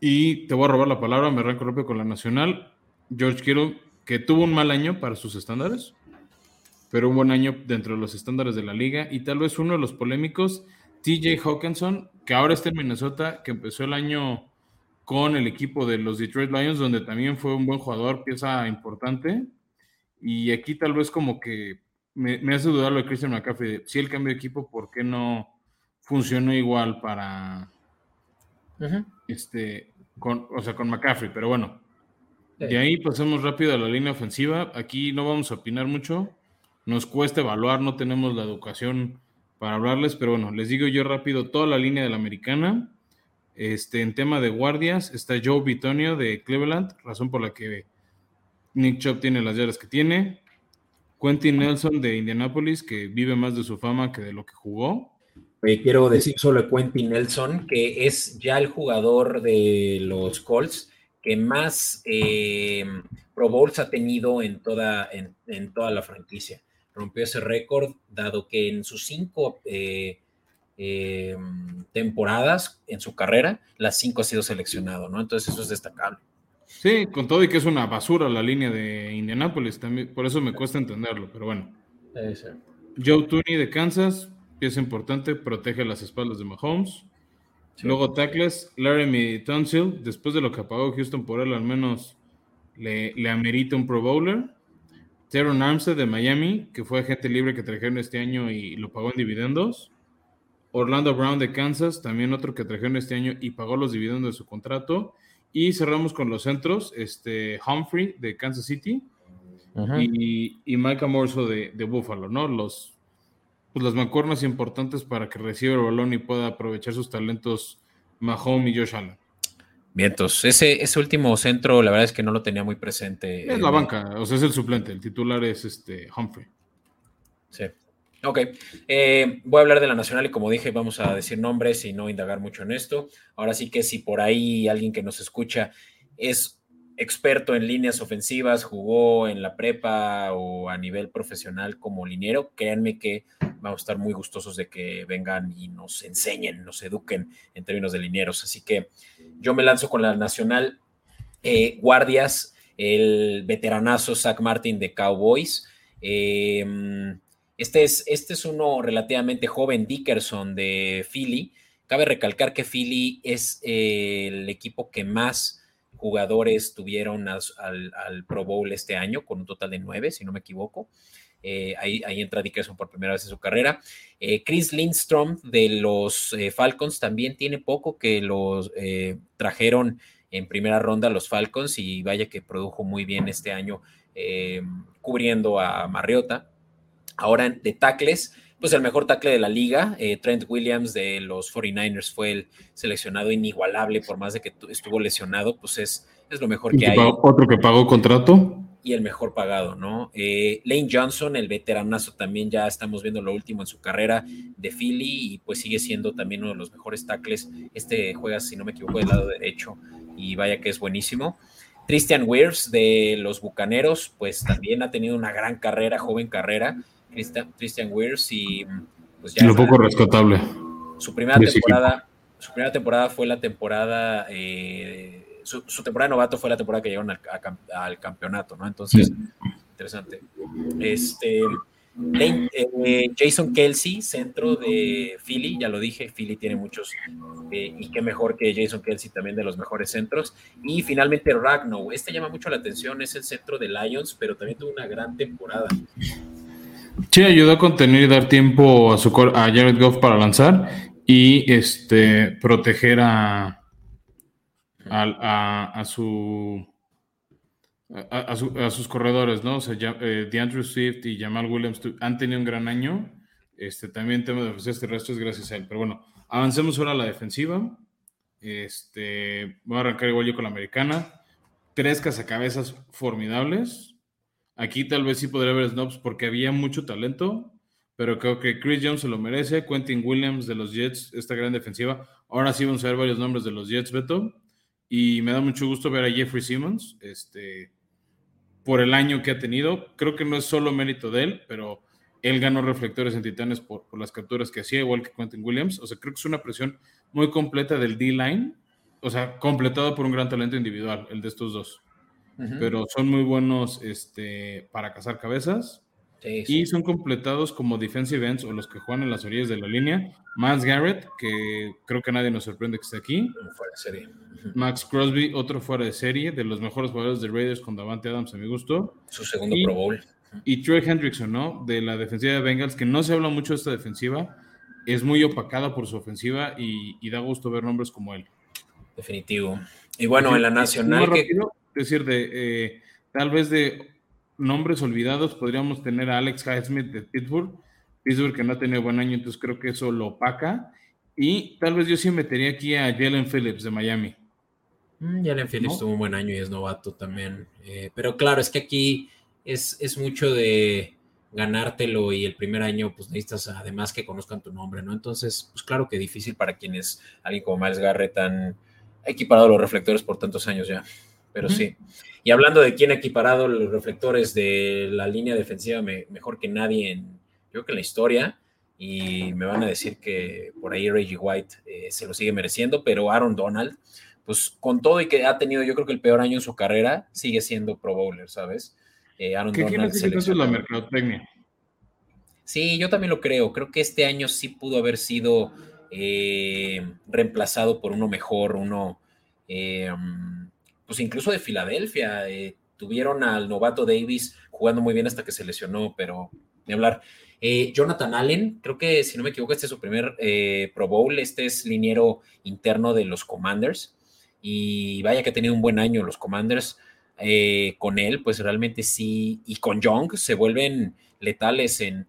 Y te voy a robar la palabra, me arranco rápido con la nacional. George Kittle, que tuvo un mal año para sus estándares, pero un buen año dentro de los estándares de la liga. Y tal vez uno de los polémicos, TJ Hawkinson, que ahora está en Minnesota, que empezó el año con el equipo de los Detroit Lions, donde también fue un buen jugador, pieza importante. Y aquí tal vez como que me, hace dudar lo de Christian McCaffrey. Si el cambio de equipo, ¿por qué no funcionó igual para este con, o sea, con McCaffrey? Pero bueno, de ahí pasemos rápido a la línea ofensiva. Aquí no vamos a opinar mucho. Nos cuesta evaluar, no tenemos la educación para hablarles, pero bueno, les digo yo rápido toda la línea de la americana. Este, en tema de guardias, está Joe Bitonio de Cleveland, razón por la que Nick Chubb tiene las llaves que tiene. Quentin Nelson de Indianapolis, que vive más de su fama que de lo que jugó. quiero decir solo de Quentin Nelson, que es ya el jugador de los Colts que más eh, Pro Bowls ha tenido en toda, en, toda la franquicia. Rompió ese récord, dado que en sus cinco eh, eh, temporadas en su carrera, las cinco ha sido seleccionado, ¿no? Entonces eso es destacable. Sí, con todo y que es una basura la línea de Indianapolis, también, por eso me cuesta entenderlo, pero bueno. Joe Tooney de Kansas, pieza importante, protege las espaldas de Mahomes. Luego tackles, Laramie Tunsil, después de lo que apagó Houston por él, al menos le, le amerita un Pro Bowler. Teron Armstead de Miami, que fue agente libre que trajeron este año y lo pagó en dividendos. Orlando Brown de Kansas, también otro que trajeron este año y pagó los dividendos de su contrato. Y cerramos con los centros, este Humphrey de Kansas City y, y Micah Morso de, de, Buffalo, ¿no? Los, pues las mancuernas importantes para que reciba el balón y pueda aprovechar sus talentos Mahomes y Josh Allen. Vientos, ese, ese último centro, la verdad es que no lo tenía muy presente. Es la banca, o sea, es el suplente, el titular es este Humphrey. Sí. Ok, eh, voy a hablar de la nacional y como dije, vamos a decir nombres y no indagar mucho en esto. Ahora sí que si por ahí alguien que nos escucha es experto en líneas ofensivas, jugó en la prepa o a nivel profesional como liniero, créanme que vamos a estar muy gustosos de que vengan y nos enseñen, nos eduquen en términos de linieros. Así que yo me lanzo con la nacional eh, guardias, el veteranazo Zach Martin de Cowboys. Eh, este es, este es uno relativamente joven, Dickerson de Philly. Cabe recalcar que Philly es eh, el equipo que más jugadores tuvieron al, Pro Bowl este año, con un total de nueve, si no me equivoco. Eh, ahí, entra Dickerson por primera vez en su carrera. Eh, Chris Lindstrom de los Falcons también tiene poco que los trajeron en primera ronda los Falcons y vaya que produjo muy bien este año cubriendo a Mariota. Ahora de tackles, pues el mejor tackle de la liga, eh, Trent Williams de los 49ers fue el seleccionado inigualable, por más de que estuvo lesionado, pues es, es lo mejor que hay. Otro que pagó contrato. Y el mejor pagado, ¿no? Eh, Lane Johnson, el veteranazo, también ya estamos viendo lo último en su carrera de Philly y pues sigue siendo también uno de los mejores tackles. Este juega, si no me equivoco, del lado derecho y vaya que es buenísimo. Christian Weirs de los Bucaneros, pues también ha tenido una gran carrera, joven carrera. Christian Weirs y pues ya... Lo poco rescatable. Su primera temporada, su primera temporada fue la temporada, eh, su, temporada de novato fue la temporada que llegaron al, campeonato, ¿no? Entonces, interesante. Este, eh, Jason Kelsey, centro de Philly, ya lo dije, Philly tiene muchos, eh, y qué mejor que Jason Kelsey también de los mejores centros. Y finalmente Ragnow, este llama mucho la atención, es el centro de Lions, pero también tuvo una gran temporada. Sí, ayudó a contener y dar tiempo a, su, a Jared Goff para lanzar y este, proteger a, a, a, su, a, sus corredores, ¿no? O sea, eh, DeAndre Swift y Jamal Williams han tenido un gran año. Este, también tema de defensas terrestres gracias a él. Pero bueno, avancemos ahora a la defensiva. Este, voy a arrancar igual yo con la americana. Tres cazacabezas formidables. Aquí tal vez sí podría haber snobs porque había mucho talento, pero creo que Chris Jones se lo merece. Quentin Williams de los Jets, esta gran defensiva. Ahora sí vamos a ver varios nombres de los Jets, Beto. y me da mucho gusto ver a Jeffrey Simmons, este, por el año que ha tenido. Creo que no es solo mérito de él, pero él ganó reflectores en Titanes por, las capturas que hacía, igual que Quentin Williams. O sea, creo que es una presión muy completa del D-line, o sea, completada por un gran talento individual, el de estos dos. Pero son muy buenos este, para cazar cabezas. Y son completados como defensive ends o los que juegan en las orillas de la línea. Miles Garrett, que creo que nadie nos sorprende que esté aquí. Fuera de serie. Max Crosby, otro fuera de serie, de los mejores jugadores de Raiders con Davante Adams, a mi gusto. Su segundo Pro Bowl. Y Trey Hendrickson, ¿no? De la defensiva de Bengals, que no se habla mucho de esta defensiva, es muy opacada por su ofensiva y, da gusto ver nombres como él. Definitivo. Y bueno, en la nacional. Es decir, de eh, tal vez de nombres olvidados, podríamos tener a Alex Highsmith de Pittsburgh. Pittsburgh que no ha tenido buen año, entonces creo que eso lo opaca. Y tal vez yo sí metería aquí a Jalen Phillips de Miami. Mm, Jalen Phillips tuvo un buen año y es novato también. Eh, pero claro, es que aquí es, es, mucho de ganártelo y el primer año pues necesitas además que conozcan tu nombre, ¿no? Entonces, pues claro que difícil para quienes, alguien como Miles Garrett han equiparado los reflectores por tantos años ya, pero sí. Y hablando de quién ha equiparado los reflectores de la línea defensiva mejor que nadie en, yo creo que en la historia, y me van a decir que por ahí Reggie White eh, se lo sigue mereciendo, pero Aaron Donald, pues con todo y que ha tenido yo creo que el peor año en su carrera, sigue siendo Pro Bowler, ¿sabes? Eh, Aaron ¿Qué Donald que la mercadotecnia? Sí, yo también lo creo. Creo que este año sí pudo haber sido eh, reemplazado por uno mejor, uno pues incluso de Filadelfia. Eh, tuvieron al novato Davis jugando muy bien hasta que se lesionó, pero ni hablar. Eh, Jonathan Allen, creo que si no me equivoco, este es su primer eh, Pro Bowl. Este es liniero interno de los Commanders. Y vaya que ha tenido un buen año los Commanders con él, pues realmente sí. Y con Young se vuelven letales en,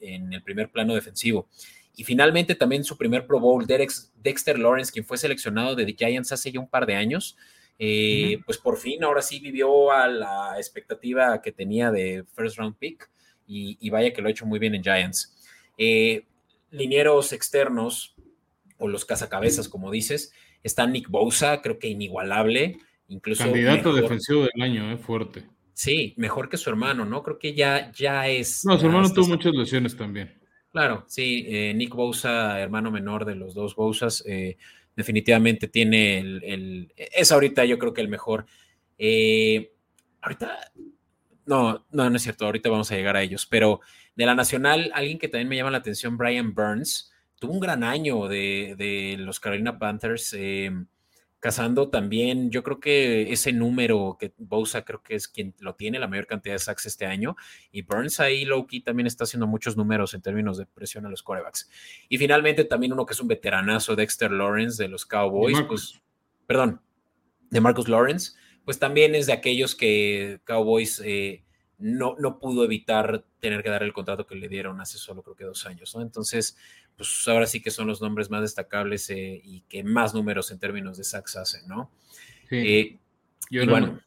el primer plano defensivo. Y finalmente también su primer Pro Bowl, Dexter Lawrence, quien fue seleccionado de The Giants hace ya un par de años, eh, pues por fin ahora sí vivió a la expectativa que tenía de first round pick y, vaya que lo ha hecho muy bien en Giants. Eh, linieros externos o los cazacabezas, como dices, está Nick Bosa, creo que inigualable, incluso. Candidato defensivo del año, eh, fuerte. Sí, mejor que su hermano, ¿no? Creo que ya, ya es. No, su hermano tuvo muchas lesiones también. Claro, sí, Nick Bosa, hermano menor de los dos Bosas, definitivamente tiene el, es ahorita yo creo que el mejor. Eh, ahorita, no, no, no es cierto, ahorita vamos a llegar a ellos, pero de la Nacional, alguien que también me llama la atención, Brian Burns, tuvo un gran año de, de los Carolina Panthers. Eh, cazando también, yo creo que ese número que Bosa creo que es quien lo tiene, la mayor cantidad de sacks este año, y Burns ahí, Loki, también está haciendo muchos números en términos de presión a los corebacks. Y finalmente también uno que es un veteranazo, Dexter Lawrence de los Cowboys, pues, perdón, de Marcus Lawrence, pues también es de aquellos que Cowboys eh, no, no pudo evitar tener que dar el contrato que le dieron hace solo creo que dos años, ¿no? Entonces, pues ahora sí que son los nombres más destacables eh, y que más números en términos de sacks hacen, ¿no? Sí. Eh, y, bueno,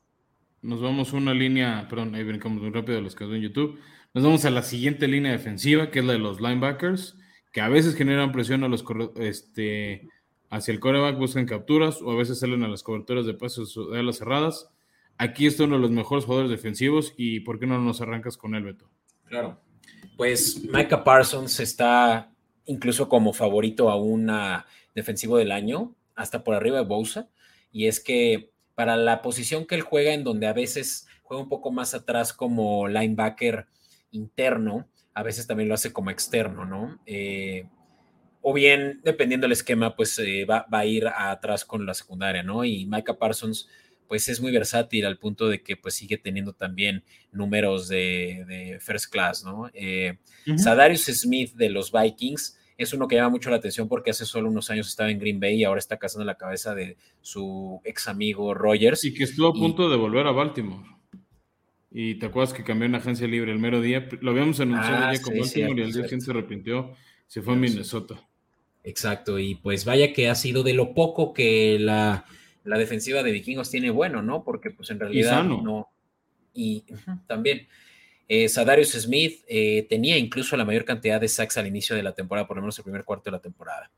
nos vamos a una línea, perdón, ahí brincamos muy rápido a los que en YouTube. Nos vamos a la siguiente línea defensiva, que es la de los linebackers, que a veces generan presión a los este, hacia el coreback, buscan capturas o a veces salen a las coberturas de pases de alas cerradas. Aquí está uno de los mejores jugadores defensivos y ¿por qué no nos arrancas con él, Beto? Claro. Pues Micah Parsons está incluso como favorito a una defensivo del año, hasta por arriba de Bosa, y es que para la posición que él juega, en donde a veces juega un poco más atrás como linebacker interno, a veces también lo hace como externo, ¿no? Eh, o bien, dependiendo del esquema, pues eh, va, va, a ir atrás con la secundaria, ¿no? Y Micah Parsons pues es muy versátil al punto de que pues sigue teniendo también números de, first class, ¿no? Eh, Sadarius Smith de los Vikings es uno que llama mucho la atención porque hace solo unos años estaba en Green Bay y ahora está cazando la cabeza de su ex amigo Rogers. Y que estuvo a punto de volver a Baltimore. Y te acuerdas que cambió en agencia libre el mero día. Lo habíamos anunciado ah, ya con Baltimore y el día siguiente se arrepintió. Se fue a Minnesota. Exacto. Y pues vaya que ha sido de lo poco que la la defensiva de Vikingos tiene bueno, ¿no? Porque pues en realidad no. Y también. Eh, Sadarius Smith eh, tenía incluso la mayor cantidad de sacks al inicio de la temporada, por lo menos el primer cuarto de la temporada.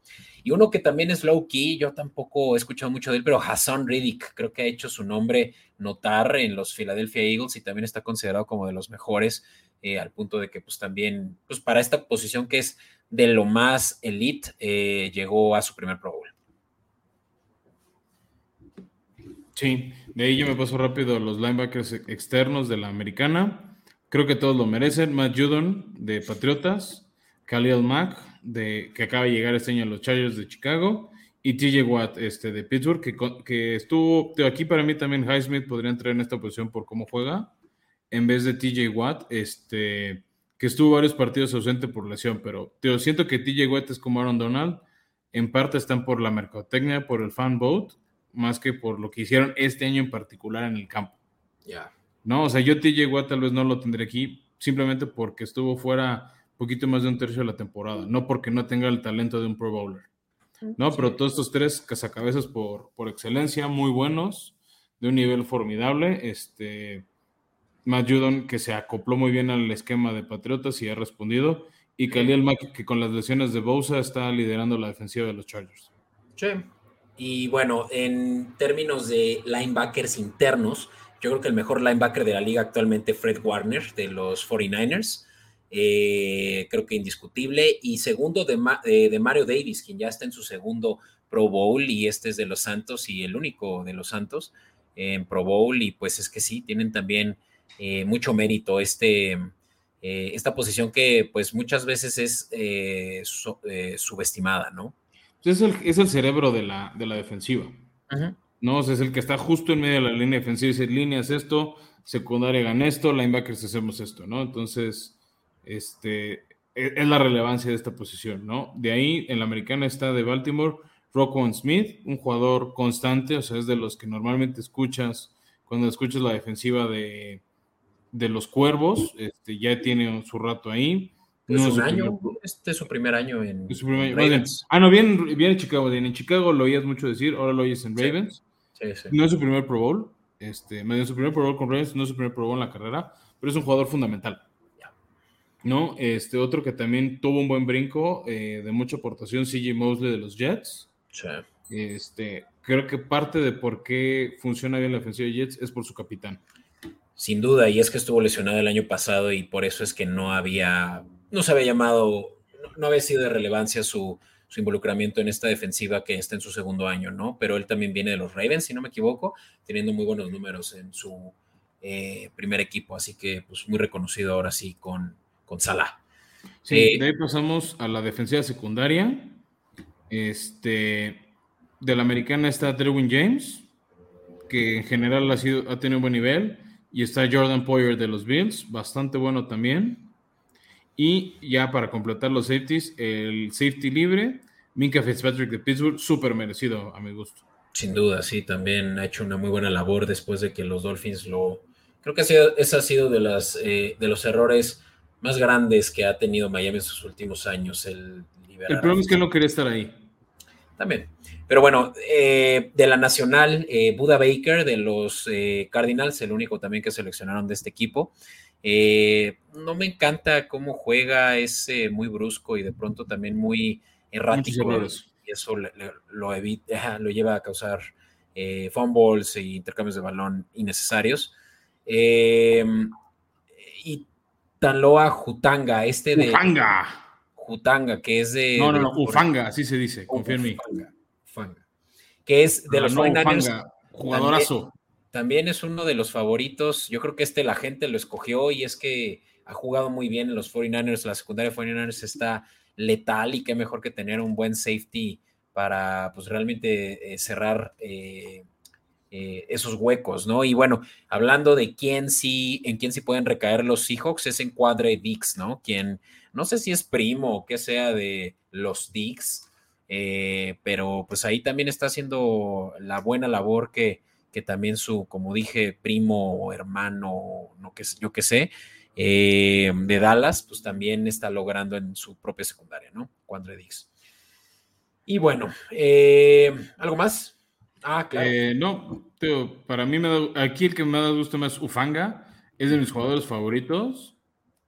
Y uno que también es low key, yo tampoco he escuchado mucho de él, pero Hassan Riddick creo que ha hecho su nombre notar en los Philadelphia Eagles y también está considerado como de los mejores, eh, al punto de que pues también, pues para esta posición que es de lo más elite, llegó a su primer Pro Bowl. Sí, de ahí yo me paso rápido a los linebackers externos de la americana. Creo que todos lo merecen. Matt Judon de Patriotas, Khalil Mack, de, que acaba de llegar este año a los Chargers de Chicago, y TJ Watt este, de Pittsburgh, que, que estuvo, aquí para mí también Highsmith podría entrar en esta posición por cómo juega, en vez de TJ Watt, este, que estuvo varios partidos ausente por lesión, pero te siento que TJ Watt es como Aaron Donald, en parte están por la mercadotecnia, por el fan vote, más que por lo que hicieron este año en particular en el campo. Ya. No, o sea, yo TJ Watt tal vez no lo tendré aquí simplemente porque estuvo fuera poquito más de un tercio de la temporada, no porque no tenga el talento de un Pro Bowler. No, pero todos estos tres cazacabezas por, por excelencia, muy buenos, de un nivel formidable. Este, Matt Judon, que se acopló muy bien al esquema de Patriotas y ha respondido. Y Khalil Mack, que con las lesiones de Bosa está liderando la defensiva de los Chargers. Sí, y bueno, en términos de linebackers internos, yo creo que el mejor linebacker de la liga actualmente, Fred Warner, de los 49ers. Eh, creo que indiscutible. Y segundo de, eh, de, Mario Davis, quien ya está en su segundo Pro Bowl y este es de los Santos y el único de los Santos en Pro Bowl. Y pues es que sí, tienen también eh, mucho mérito este, esta posición que pues muchas veces es subestimada, ¿no? Es el, es el cerebro de la, de la defensiva. No, es el que está justo en medio de la línea defensiva y dice, líneas esto, secundaria hagan esto, linebackers hacemos esto, ¿no? Entonces, este, e, es, la relevancia de esta posición, ¿no? De ahí, en la americana está de Baltimore, Rockwell Smith, un jugador constante, o sea, es de los que normalmente escuchas cuando escuchas la defensiva de, de los cuervos, este, ya tiene su rato ahí. No es un año, este es su primer año en Ravens. Ah, no, viene, en Chicago. En Chicago lo oías mucho decir, ahora lo oyes en Ravens. Sí, sí. No es su primer Pro Bowl. Este, me dio su primer Pro Bowl con Ravens, no es su primer Pro Bowl en la carrera, pero es un jugador fundamental. ¿No? Este, otro que también tuvo un buen brinco eh, de mucha aportación, CJ Mosley de los Jets. Sí. Este, creo que parte de por qué funciona bien la ofensiva de Jets es por su capitán. Sin duda, y es que estuvo lesionado el año pasado y por eso es que no había no se había llamado, no, había sido de relevancia su, involucramiento en esta defensiva que está en su segundo año, ¿no? Pero él también viene de los Ravens, si no me equivoco, teniendo muy buenos números en su eh, primer equipo, así que pues muy reconocido ahora sí con, con Salah. Sí, eh, de ahí pasamos a la defensiva secundaria. Este, de la americana está Derwin James, que en general ha, sido, ha tenido buen nivel, y está Jordan Poyer de los Bills, bastante bueno también. Y ya para completar los safeties, el safety libre, Minka Fitzpatrick de Pittsburgh, súper merecido a mi gusto. Sin duda, sí, también ha hecho una muy buena labor después de que los Dolphins lo... Creo que ese ha sido de, las, eh, de los errores más grandes que ha tenido Miami en sus últimos años. El, el problema es que no quería estar ahí. También. Pero bueno, eh, de la nacional, eh, Buda Baker de los Cardinals, el único también que seleccionaron de este equipo. Eh, no me encanta cómo juega, es muy brusco y de pronto también muy errático. Y eso lo, evita, lo lleva a causar eh, fumbles e intercambios de balón innecesarios. Eh, y Taloa Jutanga, este de. Ufanga. Jutanga, que es de. No, no, no, Ufanga, así se dice, confía en mí. Ufanga, que es de los no, jugadorazo también es uno de los favoritos. Yo creo que este la gente lo escogió y es que ha jugado muy bien en los 49ers. La secundaria de 49ers está letal y qué mejor que tener un buen safety para pues realmente eh, cerrar eh, eh, esos huecos, ¿no? Y bueno, hablando de quién sí, en quién sí pueden recaer los Seahawks, es en Cuadre Dix, ¿no? Quien no sé si es primo o qué sea de los Dix, pero pues ahí también está haciendo la buena labor que que también su, como dije, primo o hermano, no que, yo qué sé, eh, de Dallas, pues también está logrando en su propia secundaria, ¿no? Cuando Dix. Y bueno, eh, ¿algo más? Ah, claro. Eh, no, para mí me aquí el que me da gusto más Ufanga, es de mis jugadores favoritos.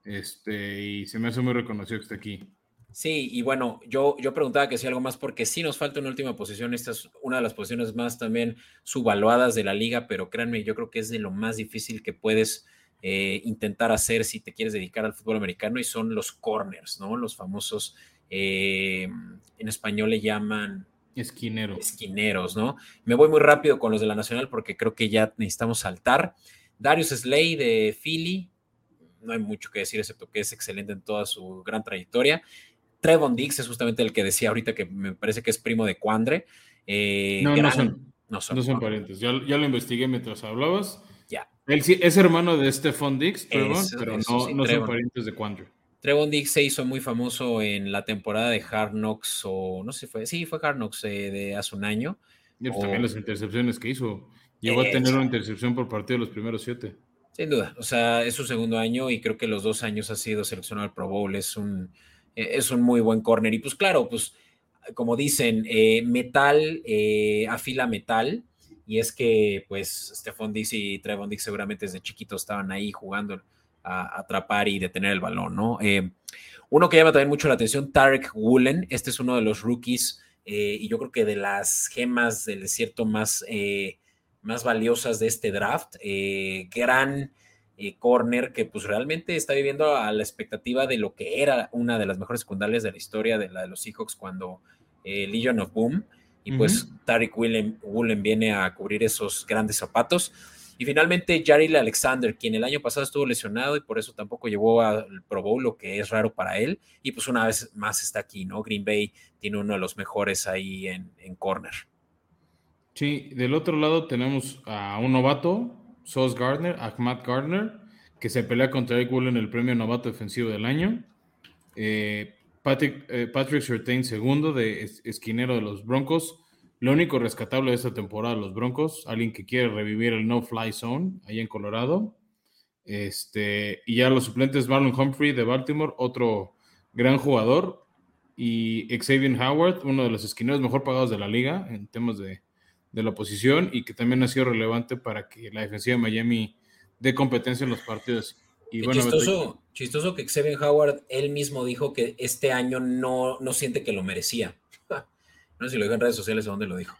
Este, y se me hace muy reconocido que esté aquí. Sí, y bueno, yo, yo preguntaba que si algo más porque sí nos falta una última posición. Esta es una de las posiciones más también subvaluadas de la liga, pero créanme, yo creo que es de lo más difícil que puedes eh, intentar hacer si te quieres dedicar al fútbol americano y son los corners, ¿no? Los famosos, eh, en español le llaman... Esquineros. Esquineros, ¿no? Me voy muy rápido con los de la Nacional porque creo que ya necesitamos saltar. Darius Slay de Philly, no hay mucho que decir excepto que es excelente en toda su gran trayectoria. Trevon Dix es justamente el que decía ahorita que me parece que es primo de Cuandre. Eh, no, no son. No son, no son parientes. Ya, ya, lo investigué mientras hablabas. Ya. Él sí, es hermano de Stephon Dix, Trevon, pero no, son parientes de Cuandre. Trevon Dix se hizo muy famoso en la temporada de Hard Knocks, o no sé si fue, sí, fue Hard Knocks eh, de hace un año. Y pues también las intercepciones que hizo. Llegó a tener una intercepción por partido de los primeros siete. Sin duda, o sea, es su segundo año y creo que los dos años ha sido seleccionado al Pro Bowl. Es un, eh, es un muy buen corner. Y pues claro, pues como dicen, eh, metal eh, afila metal. Y es que pues Stephon Dix y Trevon Dix seguramente desde chiquitos estaban ahí jugando a, atrapar y detener el balón, ¿no? uno que llama también mucho la atención, Tarek Woolen. Este es uno de los rookies y yo creo que de las gemas del desierto más, más valiosas de este draft. gran eh, corner que pues realmente está viviendo a la expectativa de lo que era una de las mejores secundarias de la historia de la de los Seahawks cuando eh, Legion of Boom y pues Tariq Woolen viene a cubrir esos grandes zapatos. Y finalmente Jaril Alexander, quien el año pasado estuvo lesionado y por eso tampoco llevó al Pro Bowl, lo que es raro para él. Y pues una vez más está aquí, ¿no? Green Bay tiene uno de los mejores ahí en, en corner. Sí, del otro lado tenemos a un novato, Sos Gardner, Ahmad Gardner, que se pelea contra Eric en el premio novato defensivo del año. Eh, Patrick, eh, Patrick segundo de esquinero de los Broncos. Lo único rescatable de esta temporada, los Broncos, alguien que quiere revivir el no-fly zone ahí en Colorado. Este, y ya los suplentes, Marlon Humphrey de Baltimore, otro gran jugador. Y Xavier Howard, uno de los esquineros mejor pagados de la liga en temas de, de la oposición y que también ha sido relevante para que la defensiva de Miami dé competencia en los partidos. Y bueno, chistoso, chistoso que Xavier Howard él mismo dijo que este año no, no siente que lo merecía. no sé si lo dijo en redes sociales o dónde lo dijo.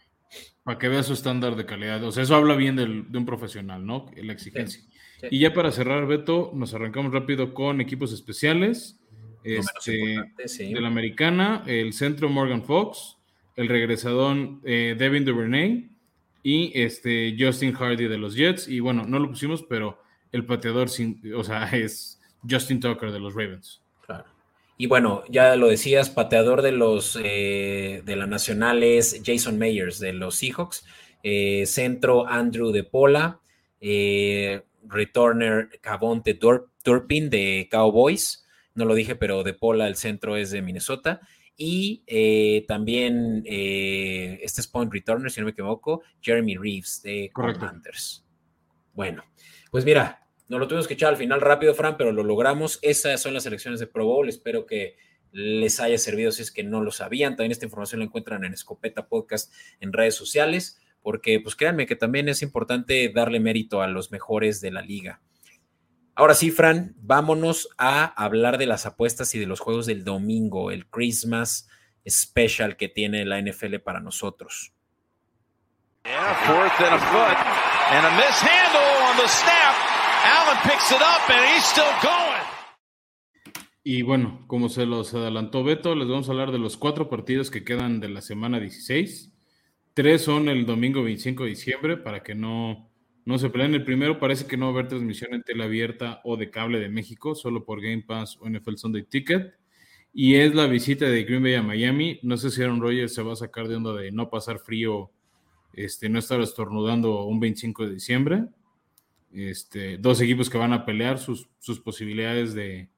Para que vea su estándar de calidad. O sea, eso habla bien de un profesional, ¿no? La exigencia. Y ya para cerrar, Beto, nos arrancamos rápido con equipos especiales. Este, de la americana, el centro Morgan Fox, el regresadón eh, Devin Duvernay y este Justin Hardy de los Jets. Y bueno, no lo pusimos, pero el pateador, sin, o sea, es Justin Tucker de los Ravens. Claro. Y bueno, ya lo decías, pateador de los eh, de la Nacional es Jason Mayers de los Seahawks, eh, centro Andrew de Pola, returner Cavonte Turpin de Cowboys. No lo dije, pero de Pola el centro es de Minnesota. Y eh, también, eh, este es Point Returner, si no me equivoco, Jeremy Reeves de Commanders. Bueno, pues mira, nos lo tuvimos que echar al final rápido, Fran, pero lo logramos. Esas son las elecciones de Pro Bowl. Espero que les haya servido si es que no lo sabían. También esta información la encuentran en Escopeta Podcast en redes sociales, porque pues créanme que también es importante darle mérito a los mejores de la liga. Ahora sí, Fran, vámonos a hablar de las apuestas y de los juegos del domingo, el Christmas Special que tiene la NFL para nosotros. Y bueno, como se los adelantó Beto, les vamos a hablar de los cuatro partidos que quedan de la semana 16. Tres son el domingo 25 de diciembre para que no no se pelean. El primero parece que no va a haber transmisión en tele abierta o de cable de México, solo por Game Pass o NFL Sunday Ticket. Y es la visita de Green Bay a Miami. No sé si Aaron Rodgers se va a sacar de onda de no pasar frío, este, no estar estornudando un 25 de diciembre. Este, dos equipos que van a pelear sus, sus posibilidades de,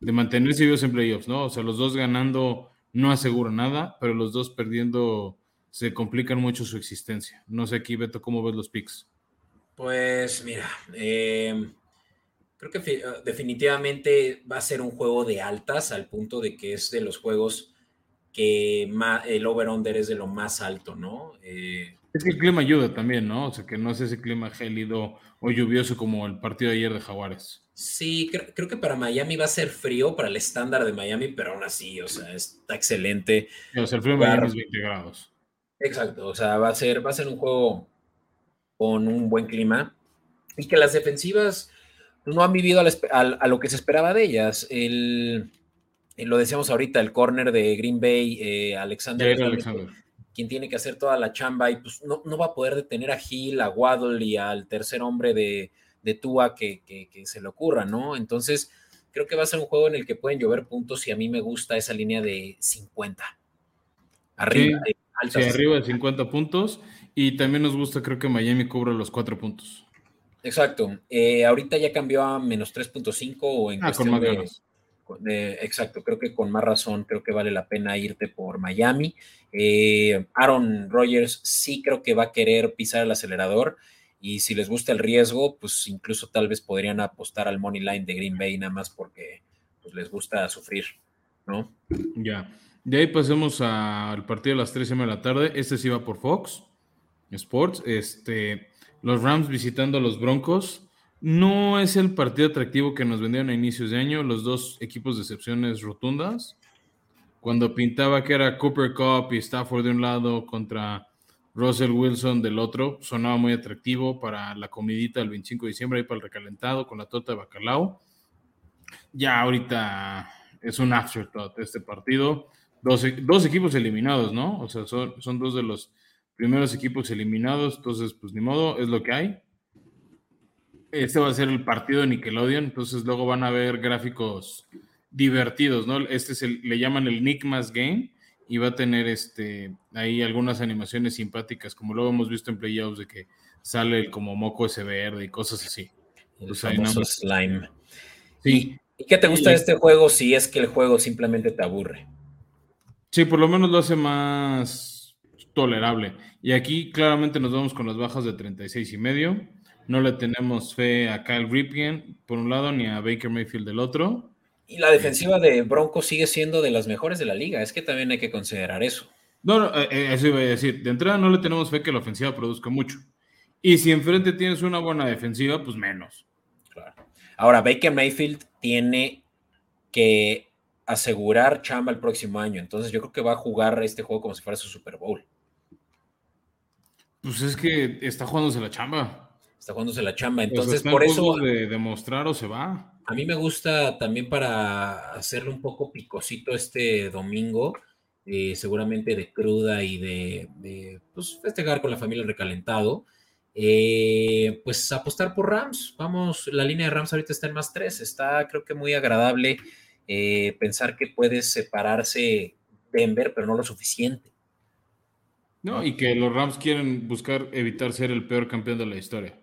de mantenerse vivos en playoffs, ¿no? O sea, los dos ganando no asegura nada, pero los dos perdiendo se complican mucho su existencia. No sé aquí, Beto, ¿cómo ves los picks? Pues mira, em, creo que definitivamente va a ser un juego de altas al punto de que es de los juegos que el over-under es de lo más alto, ¿no? Eh, es que el clima ayuda también, ¿no? O sea, que no es ese clima gélido o lluvioso como el partido de ayer de Jaguares. Sí, creo, que para Miami va a ser frío para el estándar de Miami, pero aún así, o sea, está excelente. O sea, el frío de Miami es 20 grados. Exacto, o sea, va a ser, va a ser un juego con un buen clima y que las defensivas no han vivido a, lo que se esperaba de ellas. El, lo decíamos ahorita, el corner de Green Bay, eh, Alexander, quien tiene que hacer toda la chamba y pues no, va a poder detener a Gil, a Waddle y al tercer hombre de, de Tua que, se le ocurra, ¿no? Entonces, creo que va a ser un juego en el que pueden llover puntos y a mí me gusta esa línea de 50. Arriba, sí, arriba de 50 puntos. Y también nos gusta, creo que Miami cubra los cuatro puntos. Exacto. Eh, ahorita ya cambió a menos 3.5 o en ah, con más ganas. exacto, creo que con más razón, creo que vale la pena irte por Miami. Eh, Aaron Rodgers sí creo que va a querer pisar el acelerador y si les gusta el riesgo, pues incluso tal vez podrían apostar al money line de Green Bay nada más porque pues, les gusta sufrir, ¿no? Ya. De ahí pasemos al partido de las 3 de la tarde. Este sí va por Fox Sports. Este, los Rams visitando a los Broncos. No es el partido atractivo que nos vendieron a inicios de año. Los dos equipos de excepciones rotundas. Cuando pintaba que era Cooper Cup y Stafford de un lado contra Russell Wilson del otro, sonaba muy atractivo para la comidita del 25 de diciembre, y para el recalentado con la tota de bacalao. Ya ahorita es un afterthought este partido. Dos, dos equipos eliminados, ¿no? O sea, son, son dos de los primeros equipos eliminados, entonces pues ni modo, es lo que hay. Este va a ser el partido de Nickelodeon, entonces luego van a ver gráficos divertidos, ¿no? Este es el, le llaman el Nickmas Game y va a tener este ahí algunas animaciones simpáticas, como luego hemos visto en playoffs de que sale como moco ese verde y cosas así. El famoso slime. Sí. ¿Y qué te gusta de este juego si es que el juego simplemente te aburre? Sí, por lo menos lo hace más tolerable. Y aquí claramente nos vamos con las bajas de 36 y medio. No le tenemos fe a Kyle Ripien por un lado ni a Baker Mayfield del otro. Y la defensiva de Broncos sigue siendo de las mejores de la liga. Es que también hay que considerar eso. No, no eh, eh, eso iba a decir. De entrada no le tenemos fe que la ofensiva produzca mucho. Y si enfrente tienes una buena defensiva, pues menos. Claro. Ahora, Baker Mayfield tiene que asegurar chamba el próximo año. Entonces yo creo que va a jugar este juego como si fuera su Super Bowl. Pues es que está jugándose la chamba. Está jugándose la chamba. Entonces, por eso. De demostrar o se va. A mí me gusta también para hacerle un poco picosito este domingo, eh, seguramente de cruda y de, pues, festejar con la familia recalentado. Eh, pues apostar por Rams. Vamos, la línea de Rams ahorita está en más tres. Está, creo que muy agradable eh, pensar que puede separarse Denver, pero no lo suficiente. No, y que los Rams quieren buscar evitar ser el peor campeón de la historia.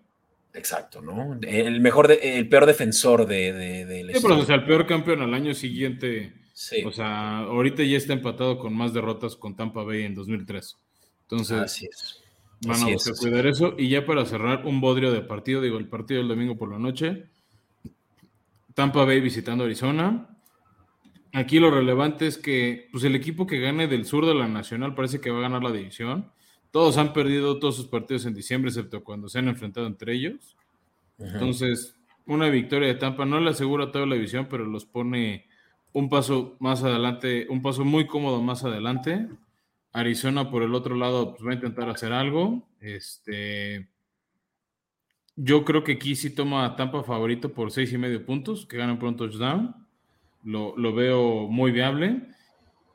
Exacto, ¿no? El mejor, el peor defensor de, de, la sí, Pero, o sea, el peor campeón al año siguiente. Sí. O sea, ahorita ya está empatado con más derrotas con Tampa Bay en 2003. Entonces, Así es. van a buscar cuidar eso. Y ya para cerrar, un bodrio de partido, digo, el partido del domingo por la noche. Tampa Bay visitando Arizona. Aquí lo relevante es que pues el equipo que gane del sur de la Nacional parece que va a ganar la división. Todos han perdido todos sus partidos en diciembre, excepto cuando se han enfrentado entre ellos. Entonces, una victoria de Tampa no le asegura toda la división, pero los pone un paso más adelante, un paso muy cómodo más adelante. Arizona, por el otro lado, pues va a intentar hacer algo. Este, yo creo que aquí sí toma a Tampa favorito por seis y medio puntos, que ganan pronto touchdown lo, veo muy viable,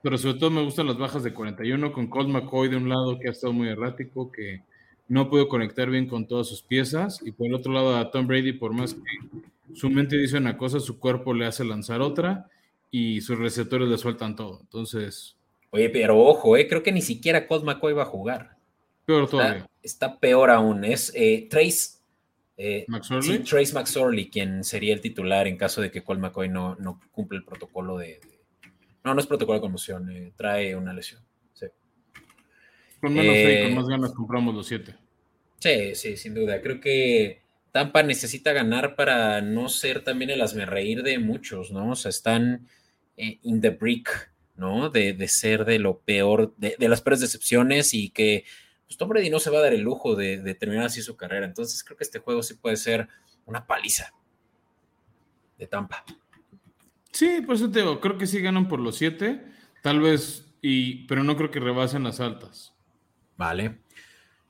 pero sobre todo me gustan las bajas de 41 con Colt McCoy de un lado que ha estado muy errático, que no puedo conectar bien con todas sus piezas, y por el otro lado a Tom Brady, por más que su mente dice una cosa, su cuerpo le hace lanzar otra y sus receptores le sueltan todo. Entonces... Oye, pero ojo, eh, creo que ni siquiera Colt McCoy va a jugar. Peor todavía. Está, peor aún. Es eh, Trace eh, Trace McSorley, quien sería el titular en caso de que Cole McCoy no, no cumple el protocolo de, No, no es protocolo de conmoción, eh, trae una lesión. Con menos fe con eh, más ganas compramos los siete. Sí, sí, sin duda. Creo que Tampa necesita ganar para no ser también el reír de muchos, ¿no? O sea, están in the brick ¿no? De, ser de lo peor, de, las peores decepciones y que pues, Tom Brady no se va a dar el lujo de, terminar así su carrera. Entonces creo que este juego sí puede ser una paliza de Tampa. Sí, por eso te digo, creo que sí ganan por los siete, tal vez, y, pero no creo que rebasen las altas. Vale.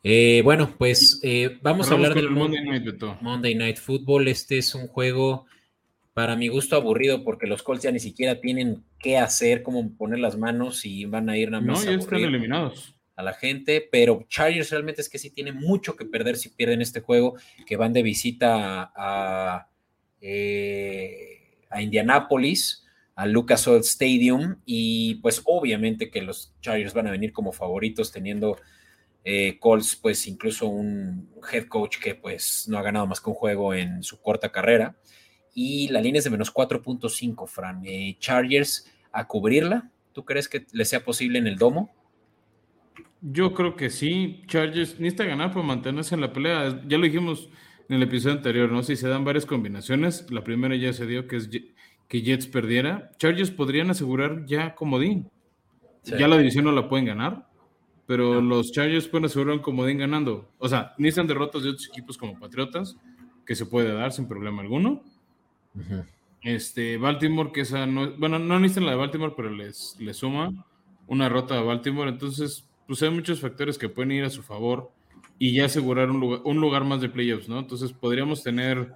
Eh, bueno, pues eh, vamos a hablar del Monday Night, Monday Night Football. Este es un juego para mi gusto aburrido porque los Colts ya ni siquiera tienen qué hacer, cómo poner las manos y van a ir nada más. No, ya están eliminados. A la gente, pero Chargers realmente es que sí tiene mucho que perder si pierden este juego, que van de visita a, eh, a al Lucas Oil Stadium y pues obviamente que los Chargers van a venir como favoritos teniendo eh, Colts, pues incluso un head coach que pues no ha ganado más que un juego en su corta carrera. Y la línea es de menos 4.5, Fran. Eh, Chargers a cubrirla. ¿Tú crees que le sea posible en el domo? Yo creo que sí. Chargers necesita ganar para mantenerse en la pelea. Ya lo dijimos en el episodio anterior, ¿no? Si se dan varias combinaciones, la primera ya se dio que es que Jets perdiera. Chargers podrían asegurar ya comodín. Ya la división no la pueden ganar pero los Chargers pueden asegurar un comodín ganando. O sea, necesitan derrotas de otros equipos como Patriotas, que se puede dar sin problema alguno. Este, Baltimore, que esa no, bueno, no necesitan la de Baltimore, pero les, les suma una derrota de Baltimore. Entonces, pues hay muchos factores que pueden ir a su favor y ya asegurar un lugar, un lugar más de playoffs, ¿no? Entonces, podríamos tener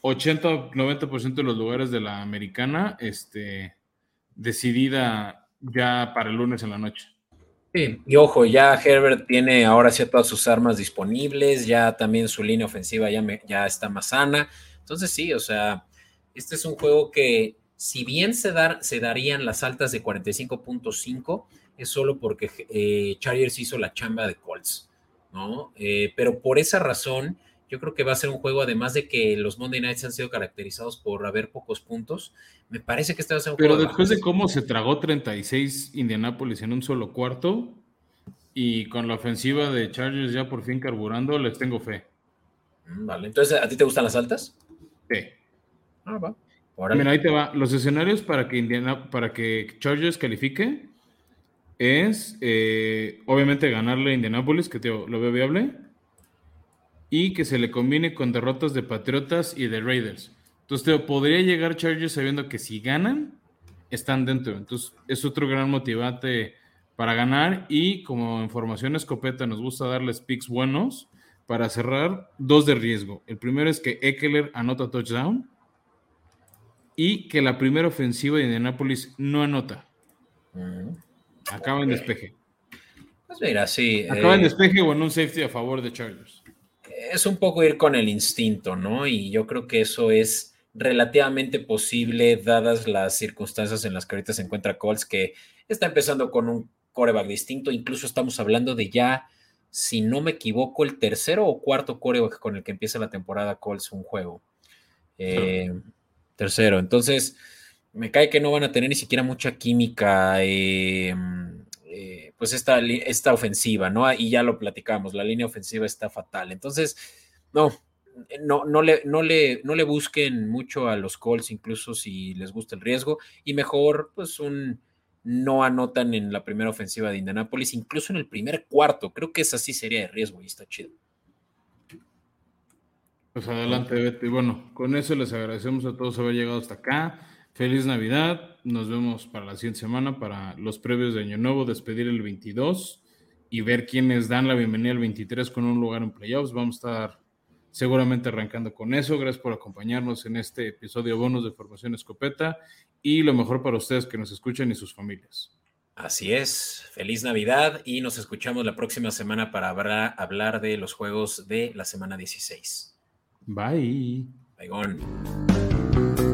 80 90% de los lugares de la americana este, decidida ya para el lunes en la noche y ojo, ya Herbert tiene ahora sí todas sus armas disponibles, ya también su línea ofensiva ya, ya está más sana. Entonces sí, o sea, este es un juego que si bien se, dar, se darían las altas de 45.5, es solo porque eh, Chargers hizo la chamba de Colts, ¿no? Eh, pero por esa razón, yo creo que va a ser un juego, además de que los Monday Nights han sido caracterizados por haber pocos puntos, me parece que este va a ser un Pero juego. Pero después de, cómo se tragó 36 Indianapolis en un solo cuarto y con la ofensiva de Chargers ya por fin carburando, les tengo fe. Mm, vale, entonces, ¿a ti te gustan las altas? Sí. Ah, va. Mira, ahí te va. Los escenarios para que, Indiana, para que Chargers califique es, eh, obviamente, ganarle a Indianapolis, que te, lo veo viable y que se le combine con derrotas de Patriotas y de Raiders. Entonces, Teo, podría llegar Chargers sabiendo que si ganan, están dentro. Entonces, es otro gran motivante para ganar. Y como información escopeta, nos gusta darles picks buenos para cerrar dos de riesgo. El primero es que Eckler anota touchdown y que la primera ofensiva de Indianapolis no anota. Acaba en despeje. Pues mira, sí. Acaba en eh, despeje o en un safety a favor de Chargers es un poco ir con el instinto, ¿no? Y yo creo que eso es relativamente posible dadas las circunstancias en las que ahorita se encuentra Colts, que está empezando con un coreback distinto, incluso estamos hablando de ya, si no me equivoco, el tercero o cuarto coreback con el que empieza la temporada Colts un juego. Eh, tercero, entonces me cae que no van a tener ni siquiera mucha química. Eh, pues esta, esta ofensiva, ¿no? Y ya lo platicamos, la línea ofensiva está fatal. Entonces, no, no, no, le, no, le, no le busquen mucho a los Colts, incluso si les gusta el riesgo, y mejor, pues un no anotan en la primera ofensiva de Indianapolis, incluso en el primer cuarto. Creo que esa sí sería de riesgo y está chido. Pues adelante, Betty. Bueno, con eso les agradecemos a todos haber llegado hasta acá. Feliz Navidad. Nos vemos para la siguiente semana para los previos de Año Nuevo, despedir el 22 y ver quiénes dan la bienvenida al 23 con un lugar en playoffs. Vamos a estar seguramente arrancando con eso. Gracias por acompañarnos en este episodio bonus de Formación Escopeta y lo mejor para ustedes que nos escuchan y sus familias. Así es, feliz Navidad y nos escuchamos la próxima semana para hablar de los juegos de la semana 16. Bye. Bye.